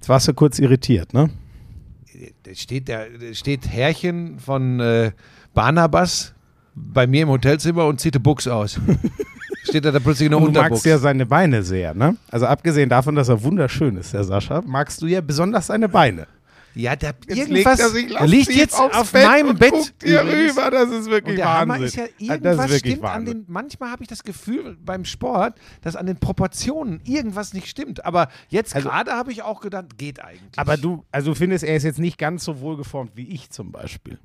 Jetzt warst du kurz irritiert, ne? Da steht, der, da steht Herrchen von äh, Barnabas bei mir im Hotelzimmer und zieht die Buchs aus. steht er da plötzlich in der Und du Unterbuchs. magst ja seine Beine sehr, ne? Also abgesehen davon, dass er wunderschön ist, der Sascha, magst du ja besonders seine Beine. Ja, der, Jetzt irgendwas er liegt jetzt auf Bett meinem Bett. guckt hier rüber, das ist wirklich Und der Wahnsinn. Hammer ist ja, das irgendwas ist wirklich stimmt an Wahnsinn. den, manchmal habe ich das Gefühl beim Sport, dass an den Proportionen irgendwas nicht stimmt. Aber jetzt Also- gerade habe ich auch gedacht, geht eigentlich. Aber du, also findest, er ist jetzt nicht ganz so wohlgeformt wie ich zum Beispiel.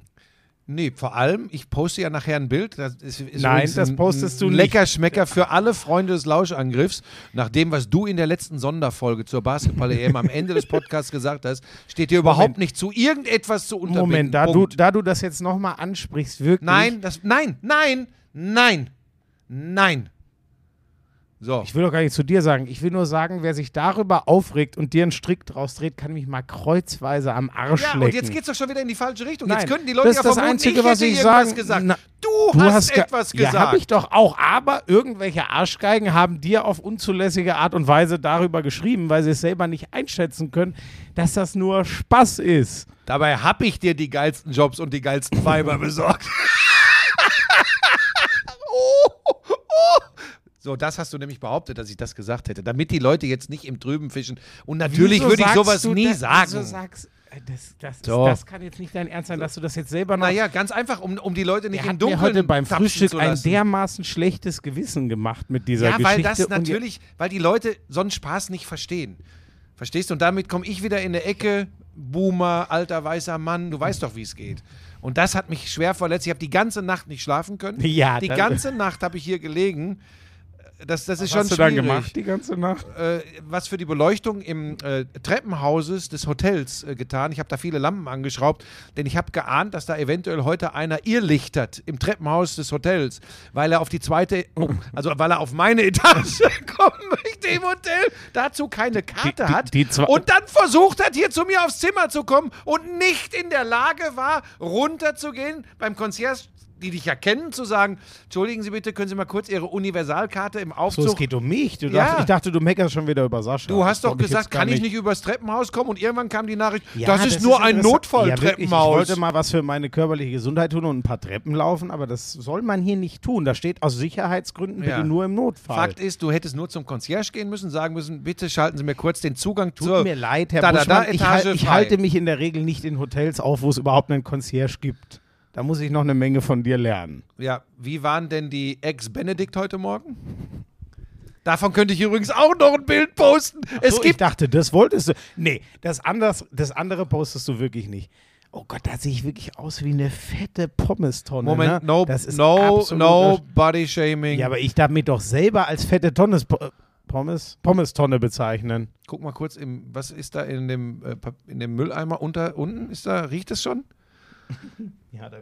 Nee, vor allem, ich poste ja nachher ein Bild. Das ist, ist Nein, das ein, postest du ein nicht. Leckerschmecker für alle Freunde des Lauschangriffs. Nach dem, was du in der letzten Sonderfolge zur Basketball-EM am Ende des Podcasts gesagt hast, steht dir überhaupt Moment. nicht zu, irgendetwas zu unterbinden. Moment, da du, da du das jetzt nochmal ansprichst, wirklich. Nein, das, nein, nein, nein, nein. So. Ich will doch gar nicht zu dir sagen. Ich will nur sagen, wer sich darüber aufregt und dir einen Strick draus dreht, kann mich mal kreuzweise am Arsch Ja, lecken. und jetzt geht's doch schon wieder in die falsche Richtung. Nein, jetzt könnten die Leute das ja ist das Einzige, ich was ich sagen- gesagt. Na, du, hast, ge- etwas Ja, gesagt. habe ich doch auch. Aber irgendwelche Arschgeigen haben dir auf unzulässige Art und Weise darüber geschrieben, weil sie es selber nicht einschätzen können, dass das nur Spaß ist. Dabei habe ich dir die geilsten Jobs und die geilsten Fiber besorgt. oh, oh. So, das hast du nämlich behauptet, dass ich das gesagt hätte, damit die Leute jetzt nicht im Trüben fischen. Und natürlich Wieso würde ich sowas du nie das- sagen. Wieso sagst, äh, das, das, ist, So. das kann jetzt nicht dein Ernst sein, dass du das jetzt selber noch. naja, ganz einfach, um, um die Leute nicht im hat mir Dunkeln heute beim Frühstück zu ein dermaßen schlechtes Gewissen gemacht mit dieser Ja, Geschichte. weil das natürlich, weil die Leute so einen Spaß nicht verstehen. Verstehst du? Und damit komme ich wieder in der Ecke, Boomer, alter weißer Mann, du weißt doch, wie es geht. Und das hat mich schwer verletzt. Ich habe die ganze Nacht nicht schlafen können. Ja, die ganze Nacht habe ich hier gelegen. Das, das ist Was schon hast du schwierig. dann gemacht die ganze Nacht? Äh, was für die Beleuchtung im äh, Treppenhauses des Hotels äh, getan. Ich habe da viele Lampen angeschraubt, denn ich habe geahnt, dass da eventuell heute einer irrlichtert im Treppenhaus des Hotels, weil er auf die zweite, oh, also weil er auf meine Etage kommen möchte im Hotel, dazu keine Karte Die- die- hat die zwei- und dann versucht hat, hier zu mir aufs Zimmer zu kommen und nicht in der Lage war, runterzugehen beim Concierge die dich ja kennen, zu sagen, entschuldigen Sie bitte, können Sie mal kurz Ihre Universalkarte im So, Aufzug es geht um mich. Du Ja. dacht, ich dachte, du meckerst schon wieder über Sascha. Du hast Das doch ich gesagt, gar kann ich nicht übers Treppenhaus kommen? Und irgendwann kam die Nachricht, Ja, das ist nur ein interessant. Ja, ich Notfalltreppenhaus. wollte mal was für meine körperliche Gesundheit tun und ein paar Treppen laufen, aber das soll man hier nicht tun. Da steht aus Sicherheitsgründen bitte nur im Notfall. Fakt ist, du hättest nur zum Concierge gehen müssen, sagen müssen, bitte schalten Sie mir kurz den Zugang Tut zur mir leid, Herr da, da, da, Buschmann. ich, ich halte mich in der Regel nicht in Hotels auf, wo es überhaupt einen Concierge gibt. Da muss ich noch eine Menge von dir lernen. Ja, wie waren denn die Ex-Benedikt heute Morgen? Davon könnte ich übrigens auch noch ein Bild posten. es so, ich gibt dachte, das wolltest du. Nee, das, anders, das andere postest du wirklich nicht. Oh Gott, da sehe ich wirklich aus wie eine fette Pommestonne. Moment, ne? no, no, no Body Shaming. Ja, aber ich darf mich doch selber als fette Tonnes, Po- Pommes, Pommestonne bezeichnen. Guck mal kurz, im, was ist da in dem, äh, in dem Mülleimer unter unten? Ist da, riecht es schon? Ja, da,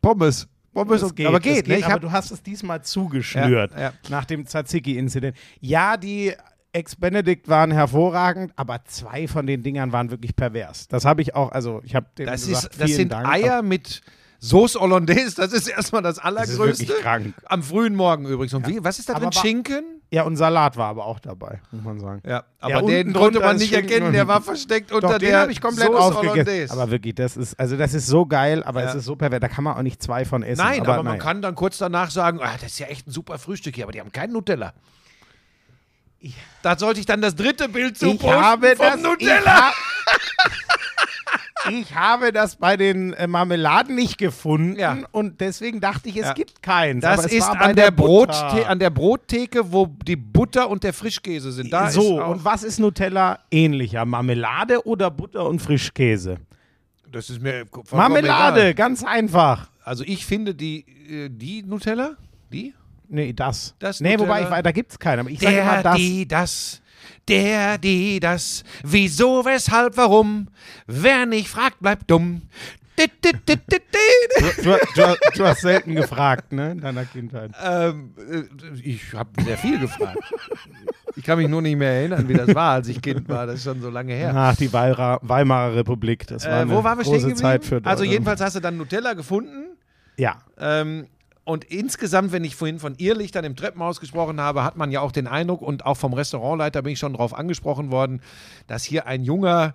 Pommes. Pommes, das und- aber das geht, ne? Aber du hast es diesmal zugeschnürt Ja, ja. nach dem Tzatziki-Inzident. Ja, die Ex-Benedict waren hervorragend, aber zwei von den Dingern waren wirklich pervers. Das habe ich auch, also ich habe dem Das, gesagt, ist, das sind Dank, Eier mit Sauce Hollandaise. Das ist erstmal das Das ist Allergrößte. krank. Am frühen Morgen übrigens. Und wie, was ist da Aber drin? wa- Schinken? Ja, und Salat war aber auch dabei, muss man sagen. Ja, aber Ja, den konnte man nicht Schinken erkennen. Der war versteckt unter Doch, den der habe ich komplett Sauce aufgegessen. Hollandaise. Aber wirklich, das ist, also das ist so geil, aber Ja. es ist so pervers. Da kann man auch nicht zwei von essen. Nein, aber, man naja. kann dann kurz danach sagen, ah, das ist ja echt ein super Frühstück hier, aber die haben keinen Nutella. Da sollte ich dann das dritte Bild zu ich posten habe vom das, Nutella. Ich, ha ich habe das bei den äh, Marmeladen nicht gefunden Ja. und deswegen dachte ich, es Ja. gibt keins. Das ist an der. Brottheke, an der Brottheke, wo die Butter und der Frischkäse sind. Da so, und was ist Nutella ähnlicher? Marmelade oder Butter und Frischkäse? das ist mir Marmelade, egal. ganz einfach. Also ich finde die, äh, die Nutella, die? Nee, das. Das nee, wobei, Nutella. ich, da gibt es keine. Aber ich sage immer das. die, das. Der, die, das. Wieso, weshalb, warum? Wer nicht fragt, bleibt dumm. Dit. Du, du, du hast selten gefragt, ne, in deiner Kindheit. Ähm, äh, ich habe sehr viel gefragt. Ich kann mich nur nicht mehr erinnern, wie das war, als ich Kind war. Das ist schon so lange her. Ach, die Weira, Weimarer Republik, das war Äh, eine wo waren wir stehen große? Zeit für Also jedenfalls hast du dann Nutella gefunden. Ja, Ähm, und insgesamt, wenn ich vorhin von Irrlichtern im Treppenhaus gesprochen habe, hat man ja auch den Eindruck, und auch vom Restaurantleiter bin ich schon darauf angesprochen worden, dass hier ein junger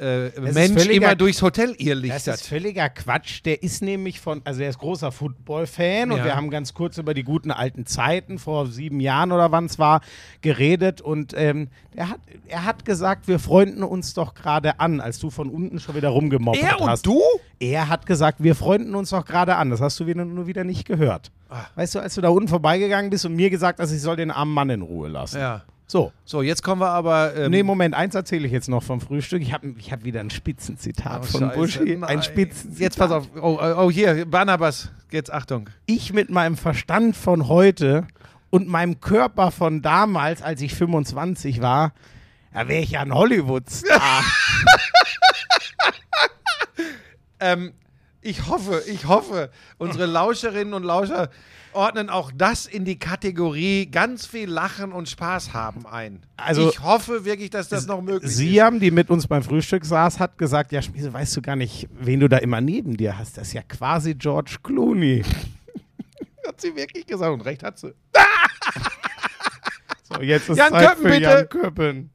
äh, Mensch völliger- immer durchs Hotel Das irrlichtert. ist völliger Quatsch. Der ist nämlich von, also er ist großer Football-Fan und Ja. wir haben ganz kurz über die guten alten Zeiten vor sieben Jahren oder wann es war geredet und ähm, er, hat, er hat gesagt, wir freunden uns doch gerade an, als du von unten schon wieder rumgemobbt Er und hast. du? Er hat gesagt, wir freunden uns doch gerade an. Das hast du wieder, nur wieder nicht gehört. Ah. Weißt du, als du da unten vorbeigegangen bist und mir gesagt hast, ich soll den armen Mann in Ruhe lassen. Ja. So. So, jetzt kommen wir aber. Ähm, Nee, Moment, eins erzähle ich jetzt noch vom Frühstück. Ich habe ich hab wieder ein Spitzenzitat oh, von Scheiße, Buschi. nein. Ein Spitzenzitat. Jetzt pass auf. Oh, oh, oh, hier, Barnabas. Jetzt Achtung. ich mit meinem Verstand von heute und meinem Körper von damals, als ich 25 war, da wäre ich ja ein Hollywood-Star. Ähm, ich hoffe, ich hoffe, unsere Lauscherinnen und Lauscher ordnen auch das in die Kategorie ganz viel Lachen und Spaß haben ein. Also- ich hoffe wirklich, dass das noch möglich ist. Siam, die mit uns beim Frühstück saß, hat gesagt, ja Schmiese, weißt du gar nicht, wen du da immer neben dir hast. Das ist ja quasi George Clooney. Hat sie wirklich gesagt und recht hat sie. So, jetzt ist Jan Zeit Köppen, für bitte. Jan Köppen.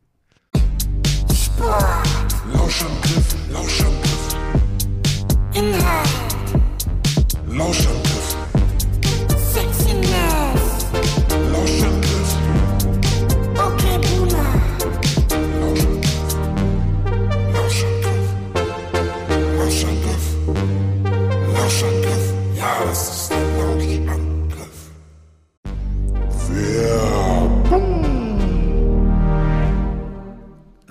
Lauschangriff, Lauschangriff. Inhalt, Lauschangriff,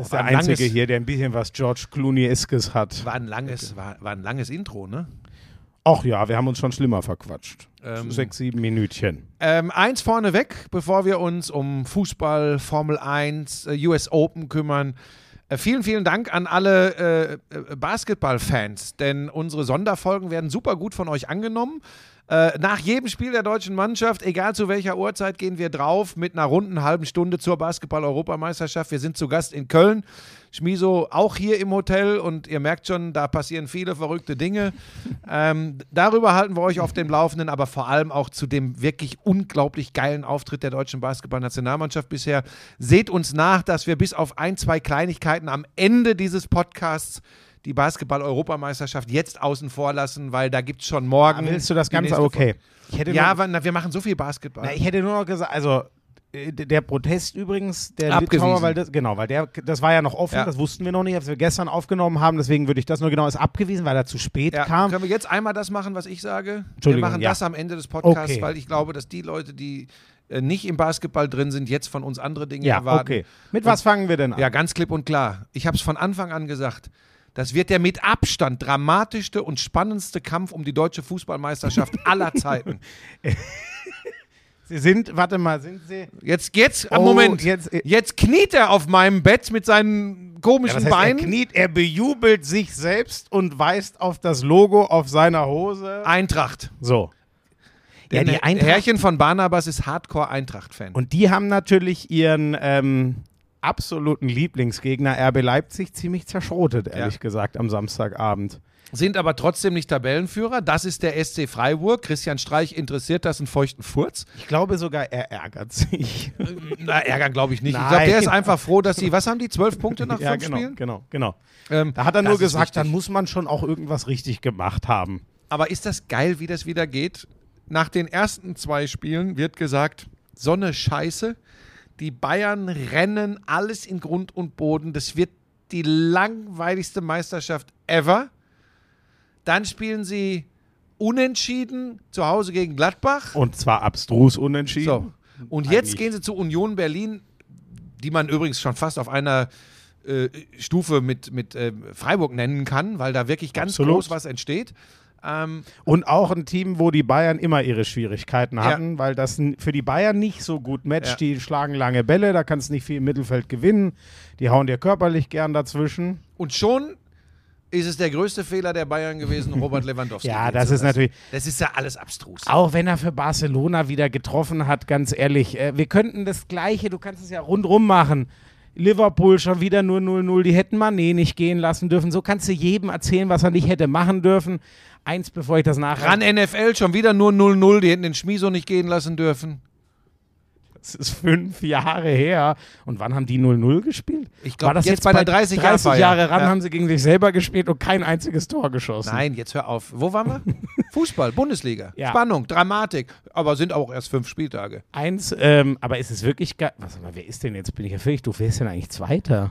Das ist der ein einzige langes- hier, der ein bisschen was George Clooney-eskes hat. war ein langes, war, war ein langes Intro, ne? Ach ja, wir haben uns schon schlimmer verquatscht. Ähm, Sechs, sieben Minütchen. Ähm, eins vorneweg, bevor wir uns um Fußball, Formel 1, äh, US Open kümmern. Äh, vielen, vielen Dank an alle äh, äh, Basketballfans, denn unsere Sonderfolgen werden super gut von euch angenommen. Äh, nach jedem Spiel der deutschen Mannschaft, egal zu welcher Uhrzeit, gehen wir drauf mit einer runden halben Stunde zur Basketball-Europameisterschaft. Wir sind zu Gast in Köln. Schmiso auch hier im Hotel und ihr merkt schon, da passieren viele verrückte Dinge. ähm, darüber halten wir euch auf dem Laufenden, aber vor allem auch zu dem wirklich unglaublich geilen Auftritt der deutschen Basketballnationalmannschaft bisher. Seht uns nach, dass wir bis auf ein, zwei Kleinigkeiten am Ende dieses Podcasts die Basketball-Europameisterschaft jetzt außen vor lassen, weil da gibt es schon morgen. Willst du das Ganze? Okay. Ich hätte Ja, nur, na, wir machen so viel Basketball. na, ich hätte nur noch gesagt, also äh, der Protest übrigens, der Abgewiesen. Litauer, weil das, genau, weil der, das war ja noch offen, Ja. das wussten wir noch nicht, als wir gestern aufgenommen haben, deswegen würde ich das nur genau als abgewiesen, weil er zu spät ja, kam. können wir jetzt einmal das machen, was ich sage? Wir Entschuldigung, machen ja. das am Ende des Podcasts, Okay. weil ich glaube, dass die Leute, die äh, nicht im Basketball drin sind, jetzt von uns andere Dinge Ja, erwarten. okay. Mit was fangen wir denn an? Ja, ganz klipp und klar. Ich habe es von Anfang an gesagt. Das wird der mit Abstand dramatischste und spannendste Kampf um die deutsche Fußballmeisterschaft aller Zeiten. Sie sind, warte mal, sind Sie. Jetzt, jetzt, Oh, Moment. jetzt- Jetzt, kniet er auf meinem Bett mit seinen Ja, komischen was heißt, er Beinen. kniet, er bejubelt sich selbst und weist auf das Logo auf seiner Hose. Eintracht. So. Ja, Der die Eintracht. Herrchen von Barnabas ist Hardcore-Eintracht-Fan. Und die haben natürlich ihren ähm, absoluten Lieblingsgegner RB Leipzig ziemlich zerschrotet, ehrlich gesagt, am Samstagabend. Sind aber trotzdem nicht Tabellenführer. Das ist der SC Freiburg. Christian Streich interessiert das einen feuchten Furz. Ich glaube sogar, er ärgert sich. Na, ärgern glaube ich nicht. Ich Nein. glaube, der ist einfach froh, dass sie, was haben die, zwölf Punkte nach ja, fünf genau, Spielen? genau, genau. Ähm, Da hat er nur gesagt, dann muss man schon auch irgendwas richtig gemacht haben. Aber ist das geil, wie das wieder geht? Nach den ersten zwei Spielen wird gesagt, Sonne scheiße. Die Bayern rennen alles in Grund und Boden. Das wird die langweiligste Meisterschaft ever. Dann spielen sie unentschieden zu Hause gegen Gladbach. Und zwar abstrus unentschieden. So. Und jetzt Eigentlich. gehen sie zu Union Berlin, die man übrigens schon fast auf einer äh, Stufe mit, mit äh, Freiburg nennen kann, weil da wirklich ganz Absolut. groß was entsteht. Ähm, Und auch ein Team, wo die Bayern immer ihre Schwierigkeiten Ja. hatten, weil das für die Bayern nicht so gut matcht. Ja. Die schlagen lange Bälle, da kannst du nicht viel im Mittelfeld gewinnen. Die hauen dir körperlich gern dazwischen. und schon ist es der größte Fehler der Bayern gewesen, Robert Lewandowski. Ja, das ist natürlich- Das ist ja alles abstrus. Auch wenn er für Barcelona wieder getroffen hat, ganz ehrlich. Äh, wir könnten das Gleiche, du kannst es ja rundrum machen. Liverpool schon wieder nur 0-0, die hätten Mané nicht gehen lassen dürfen. So kannst du jedem erzählen, was er nicht hätte machen dürfen. Eins, bevor ich das nachreiche. Ran NFL schon wieder nur 0-0, die hätten den Schmieso nicht gehen lassen dürfen. Das ist fünf Jahre her. Und wann haben die 0-0 gespielt? Ich glaub, War das jetzt bei der 30 Jahr 30 Feier. Jahre ran Ja. haben sie gegen sich selber gespielt und kein einziges Tor geschossen. Nein, jetzt hör auf. Wo waren wir? Fußball, Bundesliga. Ja. Spannung, Dramatik. Aber sind auch erst fünf Spieltage. Eins, ähm, aber ist es wirklich geil? Was, aber wer ist denn jetzt? Bin ich ja völlig doof. Wer ist denn eigentlich Zweiter?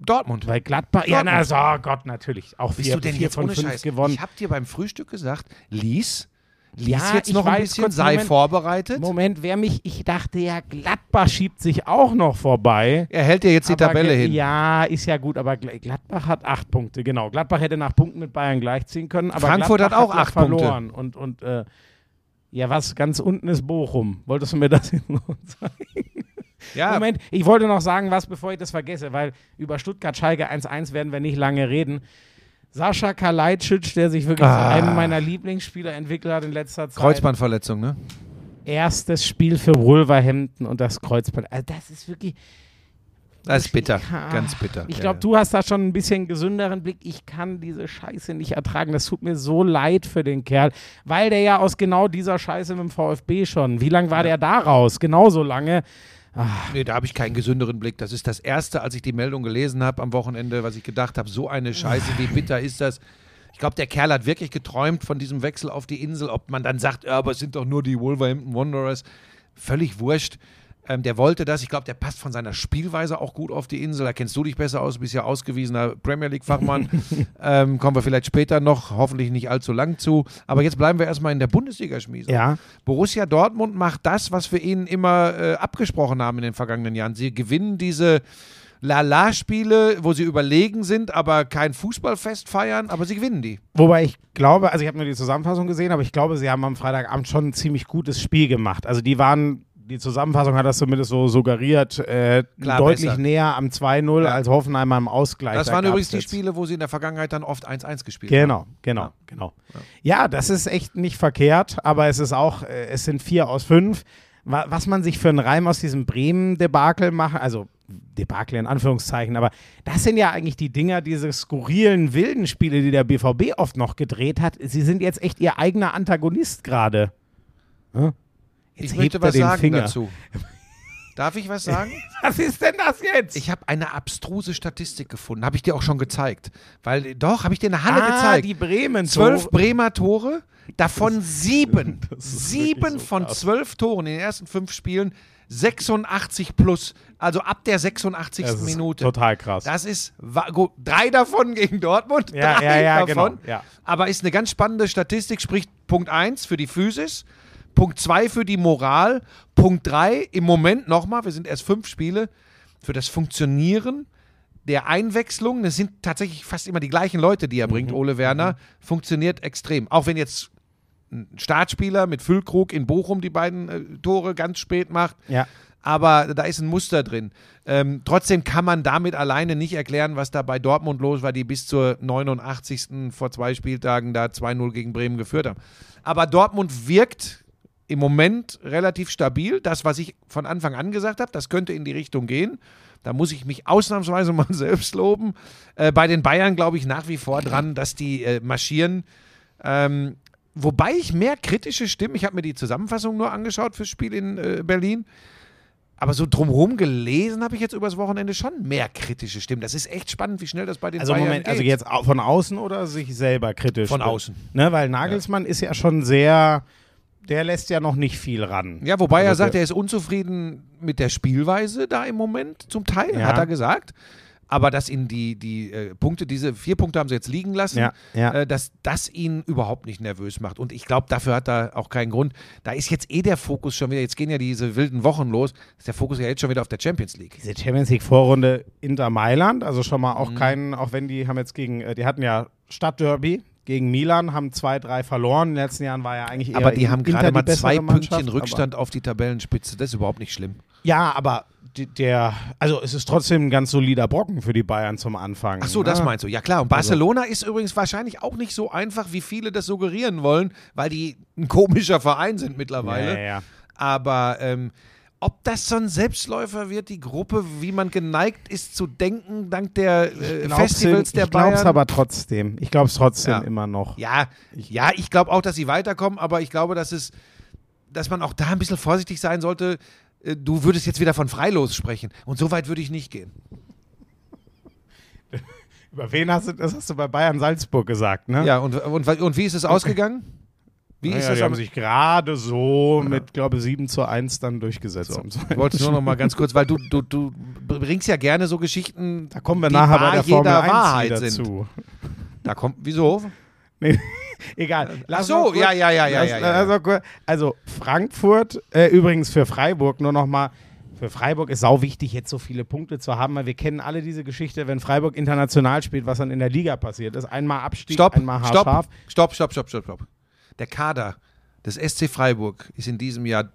Dortmund. Weil Gladbach. Ja, na, Dortmund. so, oh Gott, natürlich. Auch Bist vier, du denn jetzt von ohne fünf Scheiß? gewonnen. Ich habe dir beim Frühstück gesagt, lies, lies Ja, jetzt noch ein bisschen, sei Moment. vorbereitet. Moment, wer mich. Ich dachte ja, Gladbach schiebt sich auch noch vorbei. Er hält dir jetzt die Tabelle hin. Ja, ist ja gut, aber Gl- Gladbach hat acht Punkte, genau. Gladbach hätte nach Punkten mit Bayern gleichziehen können, aber Frankfurt Gladbach hat auch ja acht Punkte. verloren. Und, und äh, ja, was ganz unten ist Bochum. Wolltest du mir das jetzt noch sagen? Ja, Moment, ich wollte noch sagen, was, bevor ich das vergesse, weil über Stuttgart-Schalke 1-1 werden wir nicht lange reden. Sascha Kalajdzic, der sich wirklich Ah. zu einem meiner Lieblingsspieler entwickelt hat in letzter Zeit. Kreuzbandverletzung, ne? Erstes Spiel für Wolverhampton und das Kreuzband. Also das ist wirklich. Das ist bitter, Ah, ganz bitter. Ich Ja, glaube, ja. du hast da schon ein bisschen gesünderen Blick. Ich kann diese Scheiße nicht ertragen. Das tut mir so leid für den Kerl, weil der ja aus genau dieser Scheiße mit dem VfB schon. Wie lange war der da raus? Genauso lange. Nee, da habe ich keinen gesünderen Blick. Das ist das Erste, als ich die Meldung gelesen habe am Wochenende, was ich gedacht habe, so eine Scheiße, wie bitter ist das? Ich glaube, der Kerl hat wirklich geträumt von diesem Wechsel auf die Insel. Ob man dann sagt, ja, aber es sind doch nur die Wolverhampton Wanderers. Völlig wurscht. Ähm, der wollte das. Ich glaube, der passt von seiner Spielweise auch gut auf die Insel. Da kennst du dich besser aus, du bist ja ausgewiesener Premier League-Fachmann. ähm, kommen wir vielleicht später noch, hoffentlich nicht allzu lang zu. Aber jetzt bleiben wir erstmal in der Bundesliga-Schmiese. Ja. Borussia Dortmund macht das, was wir ihnen immer äh, abgesprochen haben in den vergangenen Jahren. Sie gewinnen diese La-La-Spiele, wo sie überlegen sind, aber kein Fußballfest feiern, aber sie gewinnen die. Wobei ich glaube, also ich habe nur die Zusammenfassung gesehen, aber ich glaube, sie haben am Freitagabend schon ein ziemlich gutes Spiel gemacht. Also die waren, die Zusammenfassung hat das zumindest so suggeriert, äh, Klar, deutlich besser. näher am 2-0 Ja. als Hoffenheim am Ausgleich. Das Da waren übrigens die jetzt- Spiele, wo sie in der Vergangenheit dann oft 1-1 gespielt haben. Genau, genau, genau. Ja, das ist echt nicht verkehrt, aber es ist auch, äh, es sind vier aus fünf. Wa- Was man sich für einen Reim aus diesem Bremen-Debakel machen, also Debakel in Anführungszeichen, aber das sind ja eigentlich die Dinger, diese skurrilen, wilden Spiele, die der BVB oft noch gedreht hat. Sie sind jetzt echt ihr eigener Antagonist gerade. Hm? Jetzt Ich hebt möchte was den sagen Finger. dazu. Darf ich was sagen? Was ist denn das jetzt? Ich habe eine abstruse Statistik gefunden. Habe ich dir auch schon gezeigt. Weil, doch, habe ich dir in der Halle ah, gezeigt. die Bremen. Zwölf Bremer Tore, davon sieben. ist Sieben wirklich so von krass. zwölf Toren in den ersten fünf Spielen. 86 plus. Also ab der 86. Das ist Minute. total krass. Das ist gut, drei davon gegen Dortmund. Ja, drei ja, ja, davon. genau, ja. Aber ist eine ganz spannende Statistik, sprich Punkt 1 für die Physis, Punkt 2 für die Moral, Punkt 3 im Moment nochmal, wir sind erst fünf Spiele, für das Funktionieren der Einwechslung, das sind tatsächlich fast immer die gleichen Leute, die er bringt, Mhm. Ole Werner, funktioniert extrem. Auch wenn jetzt ein Startspieler mit Füllkrug in Bochum die beiden äh, Tore ganz spät macht, ja. aber da ist ein Muster drin. Ähm, trotzdem kann man damit alleine nicht erklären, was da bei Dortmund los war, die bis zur 89. vor zwei Spieltagen da 2-0 gegen Bremen geführt haben. Aber Dortmund wirkt im Moment relativ stabil. Das, was ich von Anfang an gesagt habe, das könnte in die Richtung gehen. Da muss ich mich ausnahmsweise mal selbst loben. Äh, bei den Bayern glaube ich nach wie vor dran, dass die äh, marschieren. Ähm, wobei ich mehr kritische Stimmen, ich habe mir die Zusammenfassung nur angeschaut fürs Spiel in äh, Berlin, aber so drumherum gelesen habe ich jetzt übers Wochenende schon mehr kritische Stimmen. Das ist echt spannend, wie schnell das bei den Also Bayern Moment, geht. also jetzt von außen oder sich selber kritisch? Von außen. Ne, weil Nagelsmann ist ja schon sehr, der lässt ja noch nicht viel ran. Ja, wobei er Also sagt, der- er ist unzufrieden mit der Spielweise da im Moment, zum Teil, Ja. hat er gesagt. Aber dass ihn die, die äh, Punkte, diese vier Punkte haben sie jetzt liegen lassen, Ja, ja. Äh, dass das ihn überhaupt nicht nervös macht. Und ich glaube, dafür hat er auch keinen Grund. Da ist jetzt eh der Fokus schon wieder, jetzt gehen ja diese wilden Wochen los, ist der Fokus ja jetzt schon wieder auf der Champions League. Diese Champions League Vorrunde Inter Mailand, also schon mal Mhm. auch keinen, auch wenn die haben jetzt gegen, äh, die hatten ja Stadtderby gegen Milan, haben zwei, drei verloren. In den letzten Jahren war ja eigentlich eher Aber die haben gerade mal zwei Mannschaft, Pünktchen Rückstand auf die Tabellenspitze. Das ist überhaupt nicht schlimm. Ja, aber der, also es ist trotzdem ein ganz solider Brocken für die Bayern zum Anfang. Ach so, das ne? meinst du. Ja klar. Und Barcelona ist übrigens wahrscheinlich auch nicht so einfach, wie viele das suggerieren wollen, weil die ein komischer Verein sind mittlerweile. Ja, ja, ja. Aber ähm, ob das so ein Selbstläufer wird, die Gruppe, wie man geneigt ist zu denken, dank der äh, Festivals der ich Bayern. aber trotzdem. Ich glaube es trotzdem Ja. immer noch. ja, ja, ich glaube auch, dass sie weiterkommen, aber ich glaube, dass es, dass man auch da ein bisschen vorsichtig sein sollte. Äh, Du würdest jetzt wieder von Freilos sprechen. Und so weit würde ich nicht gehen. Über wen hast du, das hast du bei Bayern Salzburg gesagt, ne? Ja, und, und, und wie ist es ausgegangen? Wie ist Naja, das die haben sich gerade so mit, glaube 7 zu 1 dann durchgesetzt. am Ich wollte nur noch mal ganz kurz, weil du, du, du bringst ja gerne so Geschichten, Da kommen wir nachher bei der Formel jeder 1 Wahrheit sind. zu. Da kommt, wieso? Nee, egal. Lass so, noch kurz- ja, ja, ja, ja, lass- ja, ja. kurz- Also Frankfurt, äh, übrigens für Freiburg nur noch mal. Für Freiburg ist sau wichtig, jetzt so viele Punkte zu haben, weil wir kennen alle diese Geschichte, wenn Freiburg international spielt, was dann in der Liga passiert ist. Einmal Abstieg, Stopp, einmal haarscharf. stopp, stopp, stopp, stopp, stopp. Der Kader des SC Freiburg ist in diesem Jahr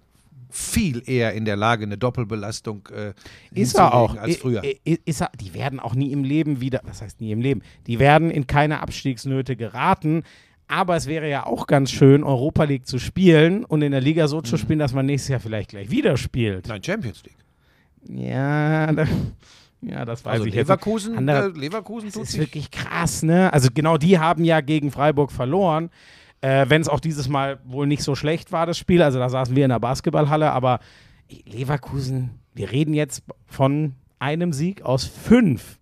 viel eher in der Lage, eine Doppelbelastung äh, Ist er auch. als früher. Ist er, die werden auch nie im Leben wieder, was heißt nie im Leben, die werden in keine Abstiegsnöte geraten. Aber es wäre ja auch ganz schön, Europa League zu spielen und in der Liga so Mhm. zu spielen, dass man nächstes Jahr vielleicht gleich wieder spielt. Nein, Champions League. Ja, da, ja, das weiß Also ich jetzt. Leverkusen, Andere- äh, Leverkusen Das tut ist sich. wirklich krass, ne? Also genau die haben ja gegen Freiburg verloren. Äh, Wenn es auch dieses Mal wohl nicht so schlecht war, das Spiel. Also da saßen wir in der Basketballhalle, aber Leverkusen, wir reden jetzt von einem Sieg aus fünf.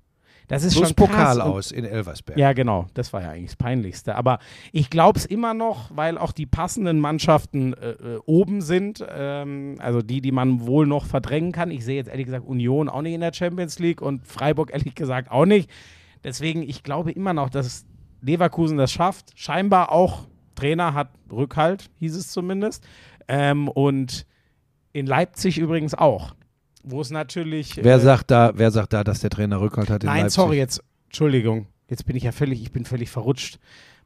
Das ist Plus schon krass. Pokal aus in Elversberg. Ja, genau. Das war ja eigentlich das Peinlichste. Aber ich glaube es immer noch, weil auch die passenden Mannschaften äh, äh, oben sind. Ähm, also die, die man wohl noch verdrängen kann. Ich sehe jetzt ehrlich gesagt Union auch nicht in der Champions League und Freiburg ehrlich gesagt auch nicht. Deswegen, ich glaube immer noch, dass Leverkusen das schafft. Scheinbar auch Trainer hat Rückhalt, hieß es zumindest. Ähm, und in Leipzig übrigens auch. Wo es natürlich. Wer äh, sagt da, wer sagt da, dass der Trainer Rückhalt hat in Nein, Leipzig? sorry, jetzt, Entschuldigung, jetzt bin ich ja völlig, ich bin völlig verrutscht.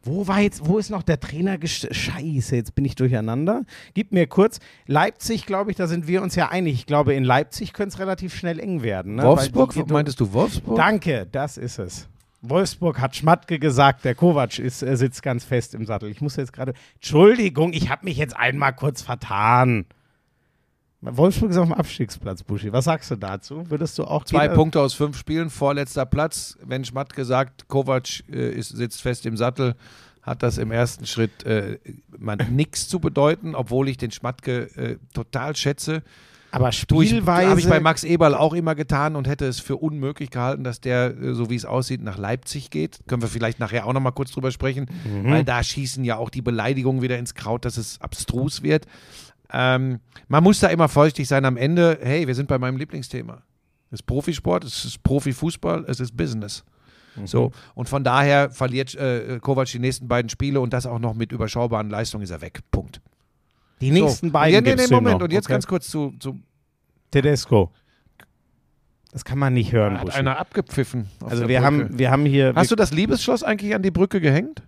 Wo war jetzt, wo ist noch der Trainer? Scheiße, jetzt bin ich durcheinander. Gib mir kurz. Leipzig, glaube ich, da sind wir uns ja einig. Ich glaube, in Leipzig könnte es relativ schnell eng werden. Ne? Wolfsburg? Meintest du Wolfsburg? Danke, das ist es. Wolfsburg hat Schmatke gesagt, der Kovac ist, äh, sitzt ganz fest im Sattel. Ich muss jetzt gerade. Entschuldigung, ich habe mich jetzt einmal kurz vertan. Wolfsburg ist auf dem Abstiegsplatz, Buschi. Was sagst du dazu? Würdest du auch Zwei Punkte aus fünf Spielen, vorletzter Platz. Wenn Schmatke sagt, Kovac äh, ist, sitzt fest im Sattel, hat das im ersten Schritt äh, nichts zu bedeuten, obwohl ich den Schmatke äh, total schätze. Aber Spielweise. habe ich bei Max Eberl auch immer getan und hätte es für unmöglich gehalten, dass der, äh, so wie es aussieht, nach Leipzig geht. Können wir vielleicht nachher auch noch mal kurz drüber sprechen, Mhm. weil da schießen ja auch die Beleidigungen wieder ins Kraut, dass es abstrus wird. Ähm, man muss da immer vorsichtig sein am Ende. Hey, wir sind bei meinem Lieblingsthema. Es ist Profisport, es ist Profifußball, es ist Business. Mhm. So, und von daher verliert äh, Kovac die nächsten beiden Spiele und das auch noch mit überschaubaren Leistungen ist er weg. Punkt. Die nächsten so. beiden Ja, nee, nee, Moment. noch. Und jetzt okay. ganz kurz zu, zu Tedesco. Das kann man nicht hören, hat Buschi. einer abgepfiffen. Also wir Brücke. haben, wir haben hier. Hast du das Liebesschloss eigentlich an die Brücke gehängt?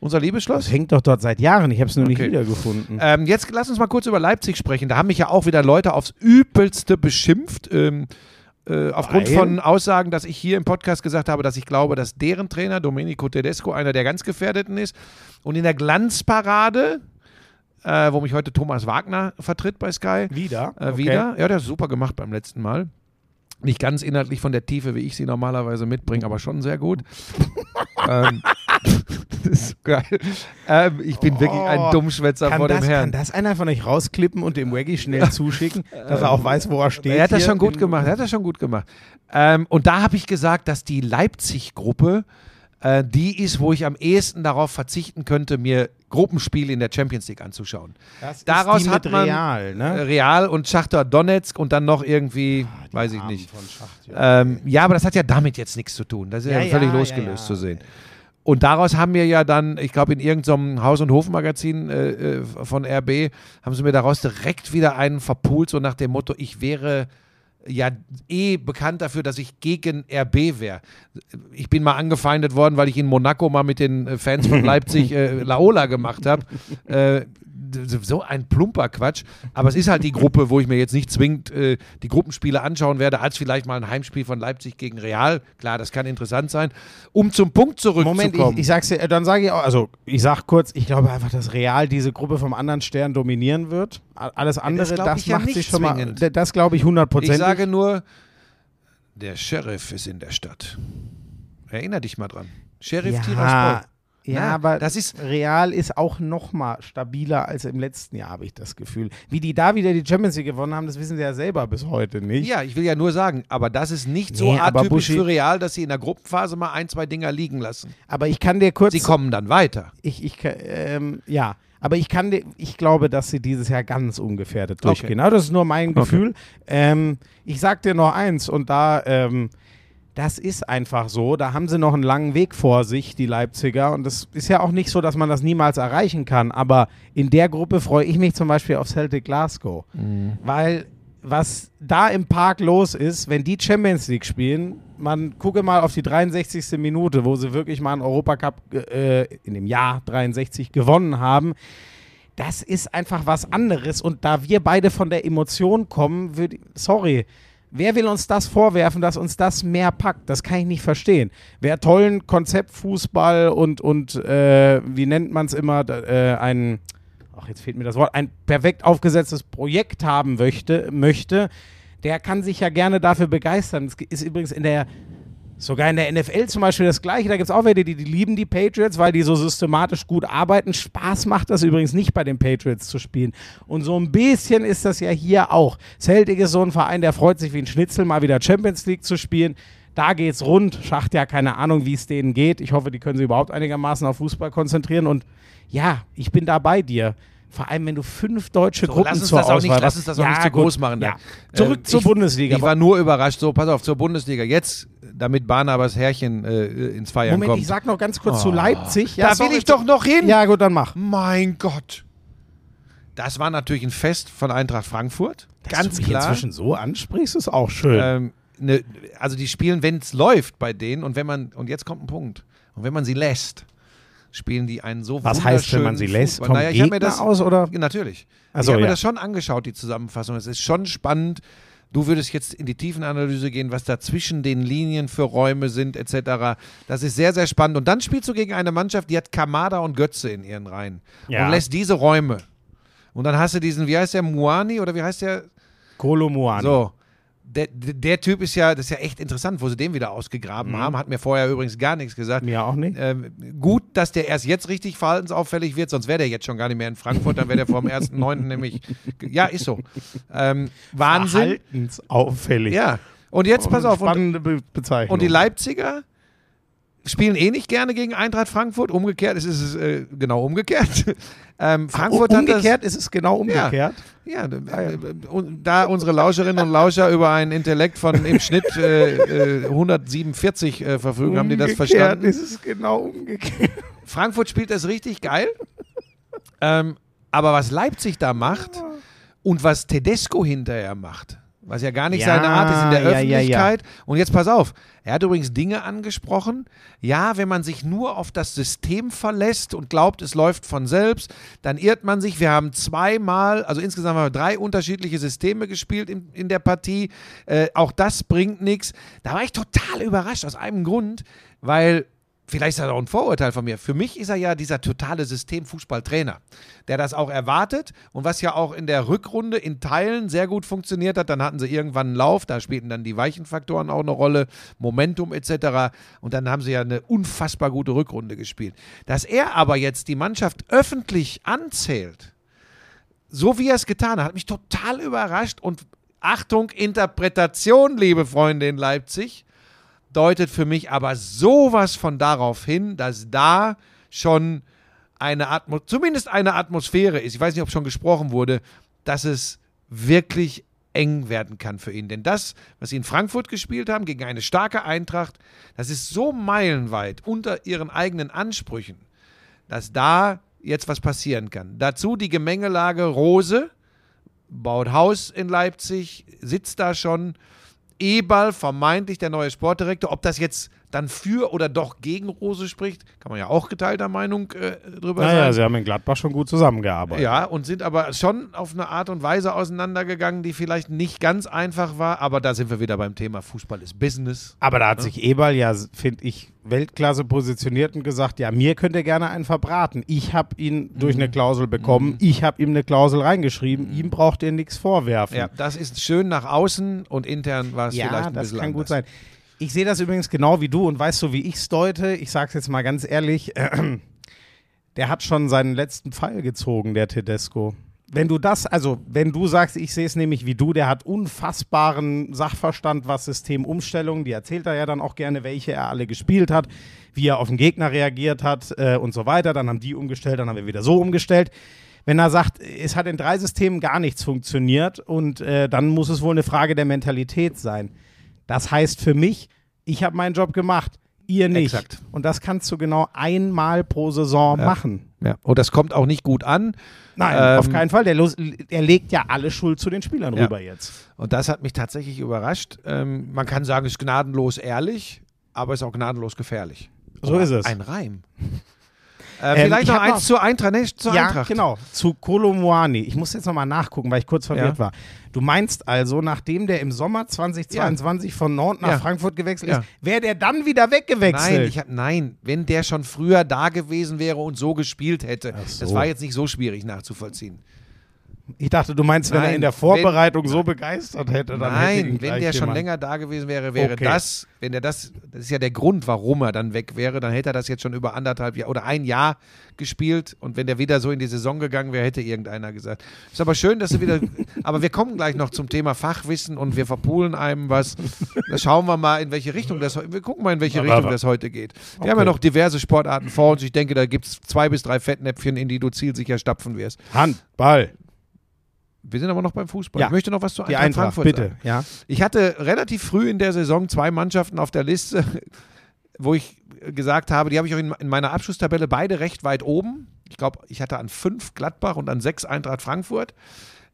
Unser Liebesschloss? das hängt doch dort seit Jahren. Ich habe es nur nicht Okay. wiedergefunden. Ähm, jetzt lass uns mal kurz über Leipzig sprechen. Da haben mich ja auch wieder Leute aufs Übelste beschimpft. Ähm, äh, aufgrund Weil? von Aussagen, dass ich hier im Podcast gesagt habe, dass ich glaube, dass deren Trainer Domenico Tedesco einer der ganz Gefährdeten ist. Und in der Glanzparade, äh, wo mich heute Thomas Wagner vertritt bei Sky, wieder? äh, wieder. Ja, der hat super gemacht beim letzten Mal. Nicht ganz inhaltlich von der Tiefe, wie ich sie normalerweise mitbringe, aber schon sehr gut. ähm, das ist so geil. Ähm, ich bin wirklich ein Oh, Dummschwätzer Kann vor dem das, kann Herrn. das einer von euch rausklippen und dem Waggy schnell zuschicken, dass er auch weiß, wo er steht? Er hat das schon gut gemacht. Er hat das schon gut gemacht. Ähm, und da habe ich gesagt, dass die Leipzig-Gruppe äh, die ist, wo ich am ehesten darauf verzichten könnte, mir Gruppenspiele in der Champions League anzuschauen. Das Daraus ist die hat man Real, ne? Real und Schachter Donetsk und dann noch irgendwie, weiß ich Armen nicht. Schacht, ja. Ähm, ja, aber das hat ja damit jetzt nichts zu tun. Das ist ja, Ja, völlig losgelöst zu sehen. Und daraus haben wir ja dann, ich glaube, in irgendeinem Haus- und Hofmagazin äh, äh, von RB, haben sie mir daraus direkt wieder einen verpult, so nach dem Motto, ich wäre ja eh bekannt dafür, dass ich gegen RB wäre. Ich bin mal angefeindet worden, weil ich in Monaco mal mit den äh, Fans von Leipzig äh, Laola gemacht habe. Äh, so ein plumper Quatsch. Aber es ist halt die Gruppe, wo ich mir jetzt nicht zwingend äh, die Gruppenspiele anschauen werde, als vielleicht mal ein Heimspiel von Leipzig gegen Real. Klar, das kann interessant sein. Um zum Punkt zurückzukommen. Moment, ich, ich sag's dir, dann sage ich auch, also ich sag kurz, ich glaube einfach, dass Real diese Gruppe vom anderen Stern dominieren wird. Alles andere, das, ich ja macht sich schon zwingend. mal, das glaube ich hundertprozentig. Ich sage nur, der Sheriff ist in der Stadt. Erinner dich mal dran. Sheriff ja, Tiraspol. Ja, Na, aber das ist- Real ist auch noch mal stabiler als im letzten Jahr, habe ich das Gefühl. Wie die da wieder die Champions League gewonnen haben, das wissen sie ja selber bis heute nicht. Ja, ich will ja nur sagen, aber das ist nicht so Nee, atypisch Buschi- für Real, dass sie in der Gruppenphase mal ein, zwei Dinger liegen lassen. Aber ich kann dir kurz Sie kommen dann weiter. ich, ich, ka- ähm, ja, aber ich kann, dir- ich glaube, dass sie dieses Jahr ganz ungefährdet durchgehen. Aber das ist nur mein Gefühl. Ähm, ich sag dir noch eins und da, ähm, das ist einfach so. Da haben sie noch einen langen Weg vor sich, die Leipziger. Und das ist ja auch nicht so, dass man das niemals erreichen kann. Aber in der Gruppe freue ich mich zum Beispiel auf Celtic Glasgow. Weil was da im Park los ist, wenn die Champions League spielen, man gucke mal auf die 63. Minute, wo sie wirklich mal einen Europacup äh, in dem Jahr 63 gewonnen haben. Das ist einfach was anderes. Und da wir beide von der Emotion kommen, würd, sorry, wer will uns das vorwerfen, dass uns das mehr packt? Das kann ich nicht verstehen. Wer tollen Konzeptfußball und, und äh, wie nennt man es immer, äh, ein ach, jetzt fehlt mir das Wort, ein perfekt aufgesetztes Projekt haben möchte, möchte, der kann sich ja gerne dafür begeistern. Es ist übrigens in der, sogar in der NFL zum Beispiel das Gleiche. Da gibt es auch welche, die, die lieben die Patriots, weil die so systematisch gut arbeiten. Spaß macht das übrigens nicht bei den Patriots zu spielen. Und so ein bisschen ist das ja hier auch. Celtic ist so ein Verein, der freut sich wie ein Schnitzel, mal wieder Champions League zu spielen. Da geht's rund. Schacht ja keine Ahnung, wie es denen geht. Ich hoffe, die können sich überhaupt einigermaßen auf Fußball konzentrieren. Und ja, ich bin da bei dir. Vor allem, wenn du fünf deutsche So, Gruppen lass zur nicht- Auswahl lass hast. uns das auch ja, nicht zu gut. groß machen, Ja. Zurück Ähm, zur ich- Bundesliga. Ich war nur überrascht. So, pass auf, zur Bundesliga. Jetzt, damit Barnabas Herrchen äh, ins Feiern Moment, kommt. ich sag noch ganz kurz zu Leipzig. Ja, da sorry, will ich doch noch hin. Ja, gut, dann mach. Mein Gott. Das war natürlich ein Fest von Eintracht Frankfurt. Ganz Dass du mich klar. inzwischen so ansprichst, ist auch schön. Ähm, ne, also die spielen, wenn es läuft bei denen und wenn man, und jetzt kommt ein Punkt, und wenn man sie lässt, spielen die einen so Was heißt, wenn man sie lässt? Fußball. Vom Naja, ich hab mir Gegner das, aus, oder? Natürlich. Ach ich habe mir ja. das schon angeschaut, die Zusammenfassung. Es ist schon spannend. Du würdest jetzt in die Tiefenanalyse gehen, was da zwischen den Linien für Räume sind, etc. Das ist sehr, sehr spannend. Und dann spielst du gegen eine Mannschaft, die hat Kamada und Götze in ihren Reihen. Ja. Und lässt diese Räume. Und dann hast du diesen, wie heißt der, Muani oder wie heißt der? Kolomuani. So. Der, der Typ ist ja, das ist ja echt interessant, wo sie den wieder ausgegraben haben. Hat mir vorher übrigens gar nichts gesagt. Mir auch nicht. Ähm, gut, dass der erst jetzt richtig verhaltensauffällig wird, sonst wäre der jetzt schon gar nicht mehr in Frankfurt, dann wäre der vor dem 1.9. nämlich. Ja, ist so. Ähm, Wahnsinn. Verhaltensauffällig. Ja. Und jetzt pass auf. Spannende Be Bezeichnung. und die Leipziger spielen eh nicht gerne gegen Eintracht Frankfurt. Umgekehrt ist es äh, genau umgekehrt. ähm, Frankfurt hat das. umgekehrt ist es genau umgekehrt. Ja, äh, und da unsere Lauscherinnen und Lauscher über einen Intellekt von im Schnitt äh, äh, 147 äh, verfügen, haben die das Umgekehrt verstanden. ist es genau umgekehrt. Frankfurt spielt das richtig geil. ähm, aber was Leipzig da macht und was Tedesco hinterher macht, was ja gar nicht Ja, seine Art ist in der ja, ja, ja. Öffentlichkeit. Und jetzt pass auf, er hat übrigens Dinge angesprochen. Ja, wenn man sich nur auf das System verlässt und glaubt, es läuft von selbst, dann irrt man sich. Wir haben zweimal, also insgesamt haben wir drei unterschiedliche Systeme gespielt in, in der Partie. Äh, auch das bringt nichts. Da war ich total überrascht aus einem Grund, weil Vielleicht ist das auch ein Vorurteil von mir. Für mich ist er ja dieser totale Systemfußballtrainer, der das auch erwartet und was ja auch in der Rückrunde in Teilen sehr gut funktioniert hat. Dann hatten sie irgendwann einen Lauf, da spielten dann die weichen Faktoren auch eine Rolle, Momentum etc. Und dann haben sie ja eine unfassbar gute Rückrunde gespielt. Dass er aber jetzt die Mannschaft öffentlich anzählt, so wie er es getan hat, hat mich total überrascht und Achtung, Interpretation, liebe Freunde in Leipzig deutet für mich aber sowas von darauf hin, dass da schon eine Atmo zumindest eine Atmosphäre ist. Ich weiß nicht, ob schon gesprochen wurde, dass es wirklich eng werden kann für ihn. Denn das, was sie in Frankfurt gespielt haben, gegen eine starke Eintracht, das ist so meilenweit unter ihren eigenen Ansprüchen, dass da jetzt was passieren kann. Dazu die Gemengelage Rose, baut Haus in Leipzig, sitzt da schon. Eberl, vermeintlich der neue Sportdirektor. Ob das jetzt dann für oder doch gegen Rose spricht, kann man ja auch geteilter Meinung äh, drüber Naja, sein. sie haben in Gladbach schon gut zusammengearbeitet. Ja, und sind aber schon auf eine Art und Weise auseinandergegangen, die vielleicht nicht ganz einfach war. Aber da sind wir wieder beim Thema Fußball ist Business. Aber da hat sich Eberl ja, finde ich, Weltklasse positioniert und gesagt, ja, mir könnt ihr gerne einen verbraten. Ich habe ihn durch Mhm. eine Klausel bekommen, ich habe ihm eine Klausel reingeschrieben, ihm braucht ihr nichts vorwerfen. Ja, das ist schön nach außen und intern war es vielleicht Ja, ein das bisschen kann gut anders. sein. Ich sehe das übrigens genau wie du und weißt du, wie ich es deute? Ich sage es jetzt mal ganz ehrlich, der hat schon seinen letzten Pfeil gezogen, der Tedesco. Wenn du das, also wenn du sagst, ich sehe es nämlich wie du, der hat unfassbaren Sachverstand, was Systemumstellungen, die erzählt er ja dann auch gerne, welche er alle gespielt hat, wie er auf den Gegner reagiert hat äh, und so weiter. Dann haben die umgestellt, dann haben wir wieder so umgestellt. Wenn er sagt, es hat in drei Systemen gar nichts funktioniert und äh, dann muss es wohl eine Frage der Mentalität sein. Das heißt für mich, ich habe meinen Job gemacht, ihr nicht. Exakt. Und das kannst du genau einmal pro Saison machen. Ja. Und das kommt auch nicht gut an. Nein, Ähm, auf keinen Fall. Der, der legt ja alle Schuld zu den Spielern Ja. rüber jetzt. Und das hat mich tatsächlich überrascht. Ähm, man kann sagen, es ist gnadenlos ehrlich, aber es ist auch gnadenlos gefährlich. So Aber ist es. Ein Reim. Ähm, Äh, vielleicht ich noch eins noch- zur Eintracht. Nee, zur ja, Eintracht. genau. Zu Kolomoani. Ich muss jetzt nochmal nachgucken, weil ich kurz verwirrt Ja. war. Du meinst also, nachdem der im Sommer 2022 von Nantes nach Ja. Frankfurt gewechselt Ja. ist, wäre der dann wieder weggewechselt? Nein, ich hab, nein, wenn der schon früher da gewesen wäre und so gespielt hätte, so. das war jetzt nicht so schwierig nachzuvollziehen. Ich dachte, du meinst, wenn er Nein, in der Vorbereitung so begeistert hätte, dann hätte ihn Nein, wenn der schon jemand- länger da gewesen wäre, wäre Okay. das, wenn der das, das ist ja der Grund, warum er dann weg wäre, dann hätte er das jetzt schon über anderthalb Jahre oder ein Jahr gespielt und wenn der wieder so in die Saison gegangen wäre, hätte irgendeiner gesagt. Ist aber schön, dass du wieder, aber wir kommen gleich noch zum Thema Fachwissen und wir verpulen einem was. Da schauen wir mal, in welche Richtung das, wir gucken mal, in welche Aber- Richtung das heute geht. Wir Okay. haben ja noch diverse Sportarten vor uns. Ich denke, da gibt es zwei bis drei Fettnäpfchen, in die du zielsicher stapfen wirst. Handball. Wir sind aber noch beim Fußball. Ja. Ich möchte noch was zu Eintracht Eintracht, Frankfurt bitte. sagen. Ja. Ich hatte relativ früh in der Saison zwei Mannschaften auf der Liste, wo ich gesagt habe, die habe ich auch in, in meiner Abschlusstabelle beide recht weit oben. Ich glaube, ich hatte an fünf Gladbach und an sechs Eintracht Frankfurt,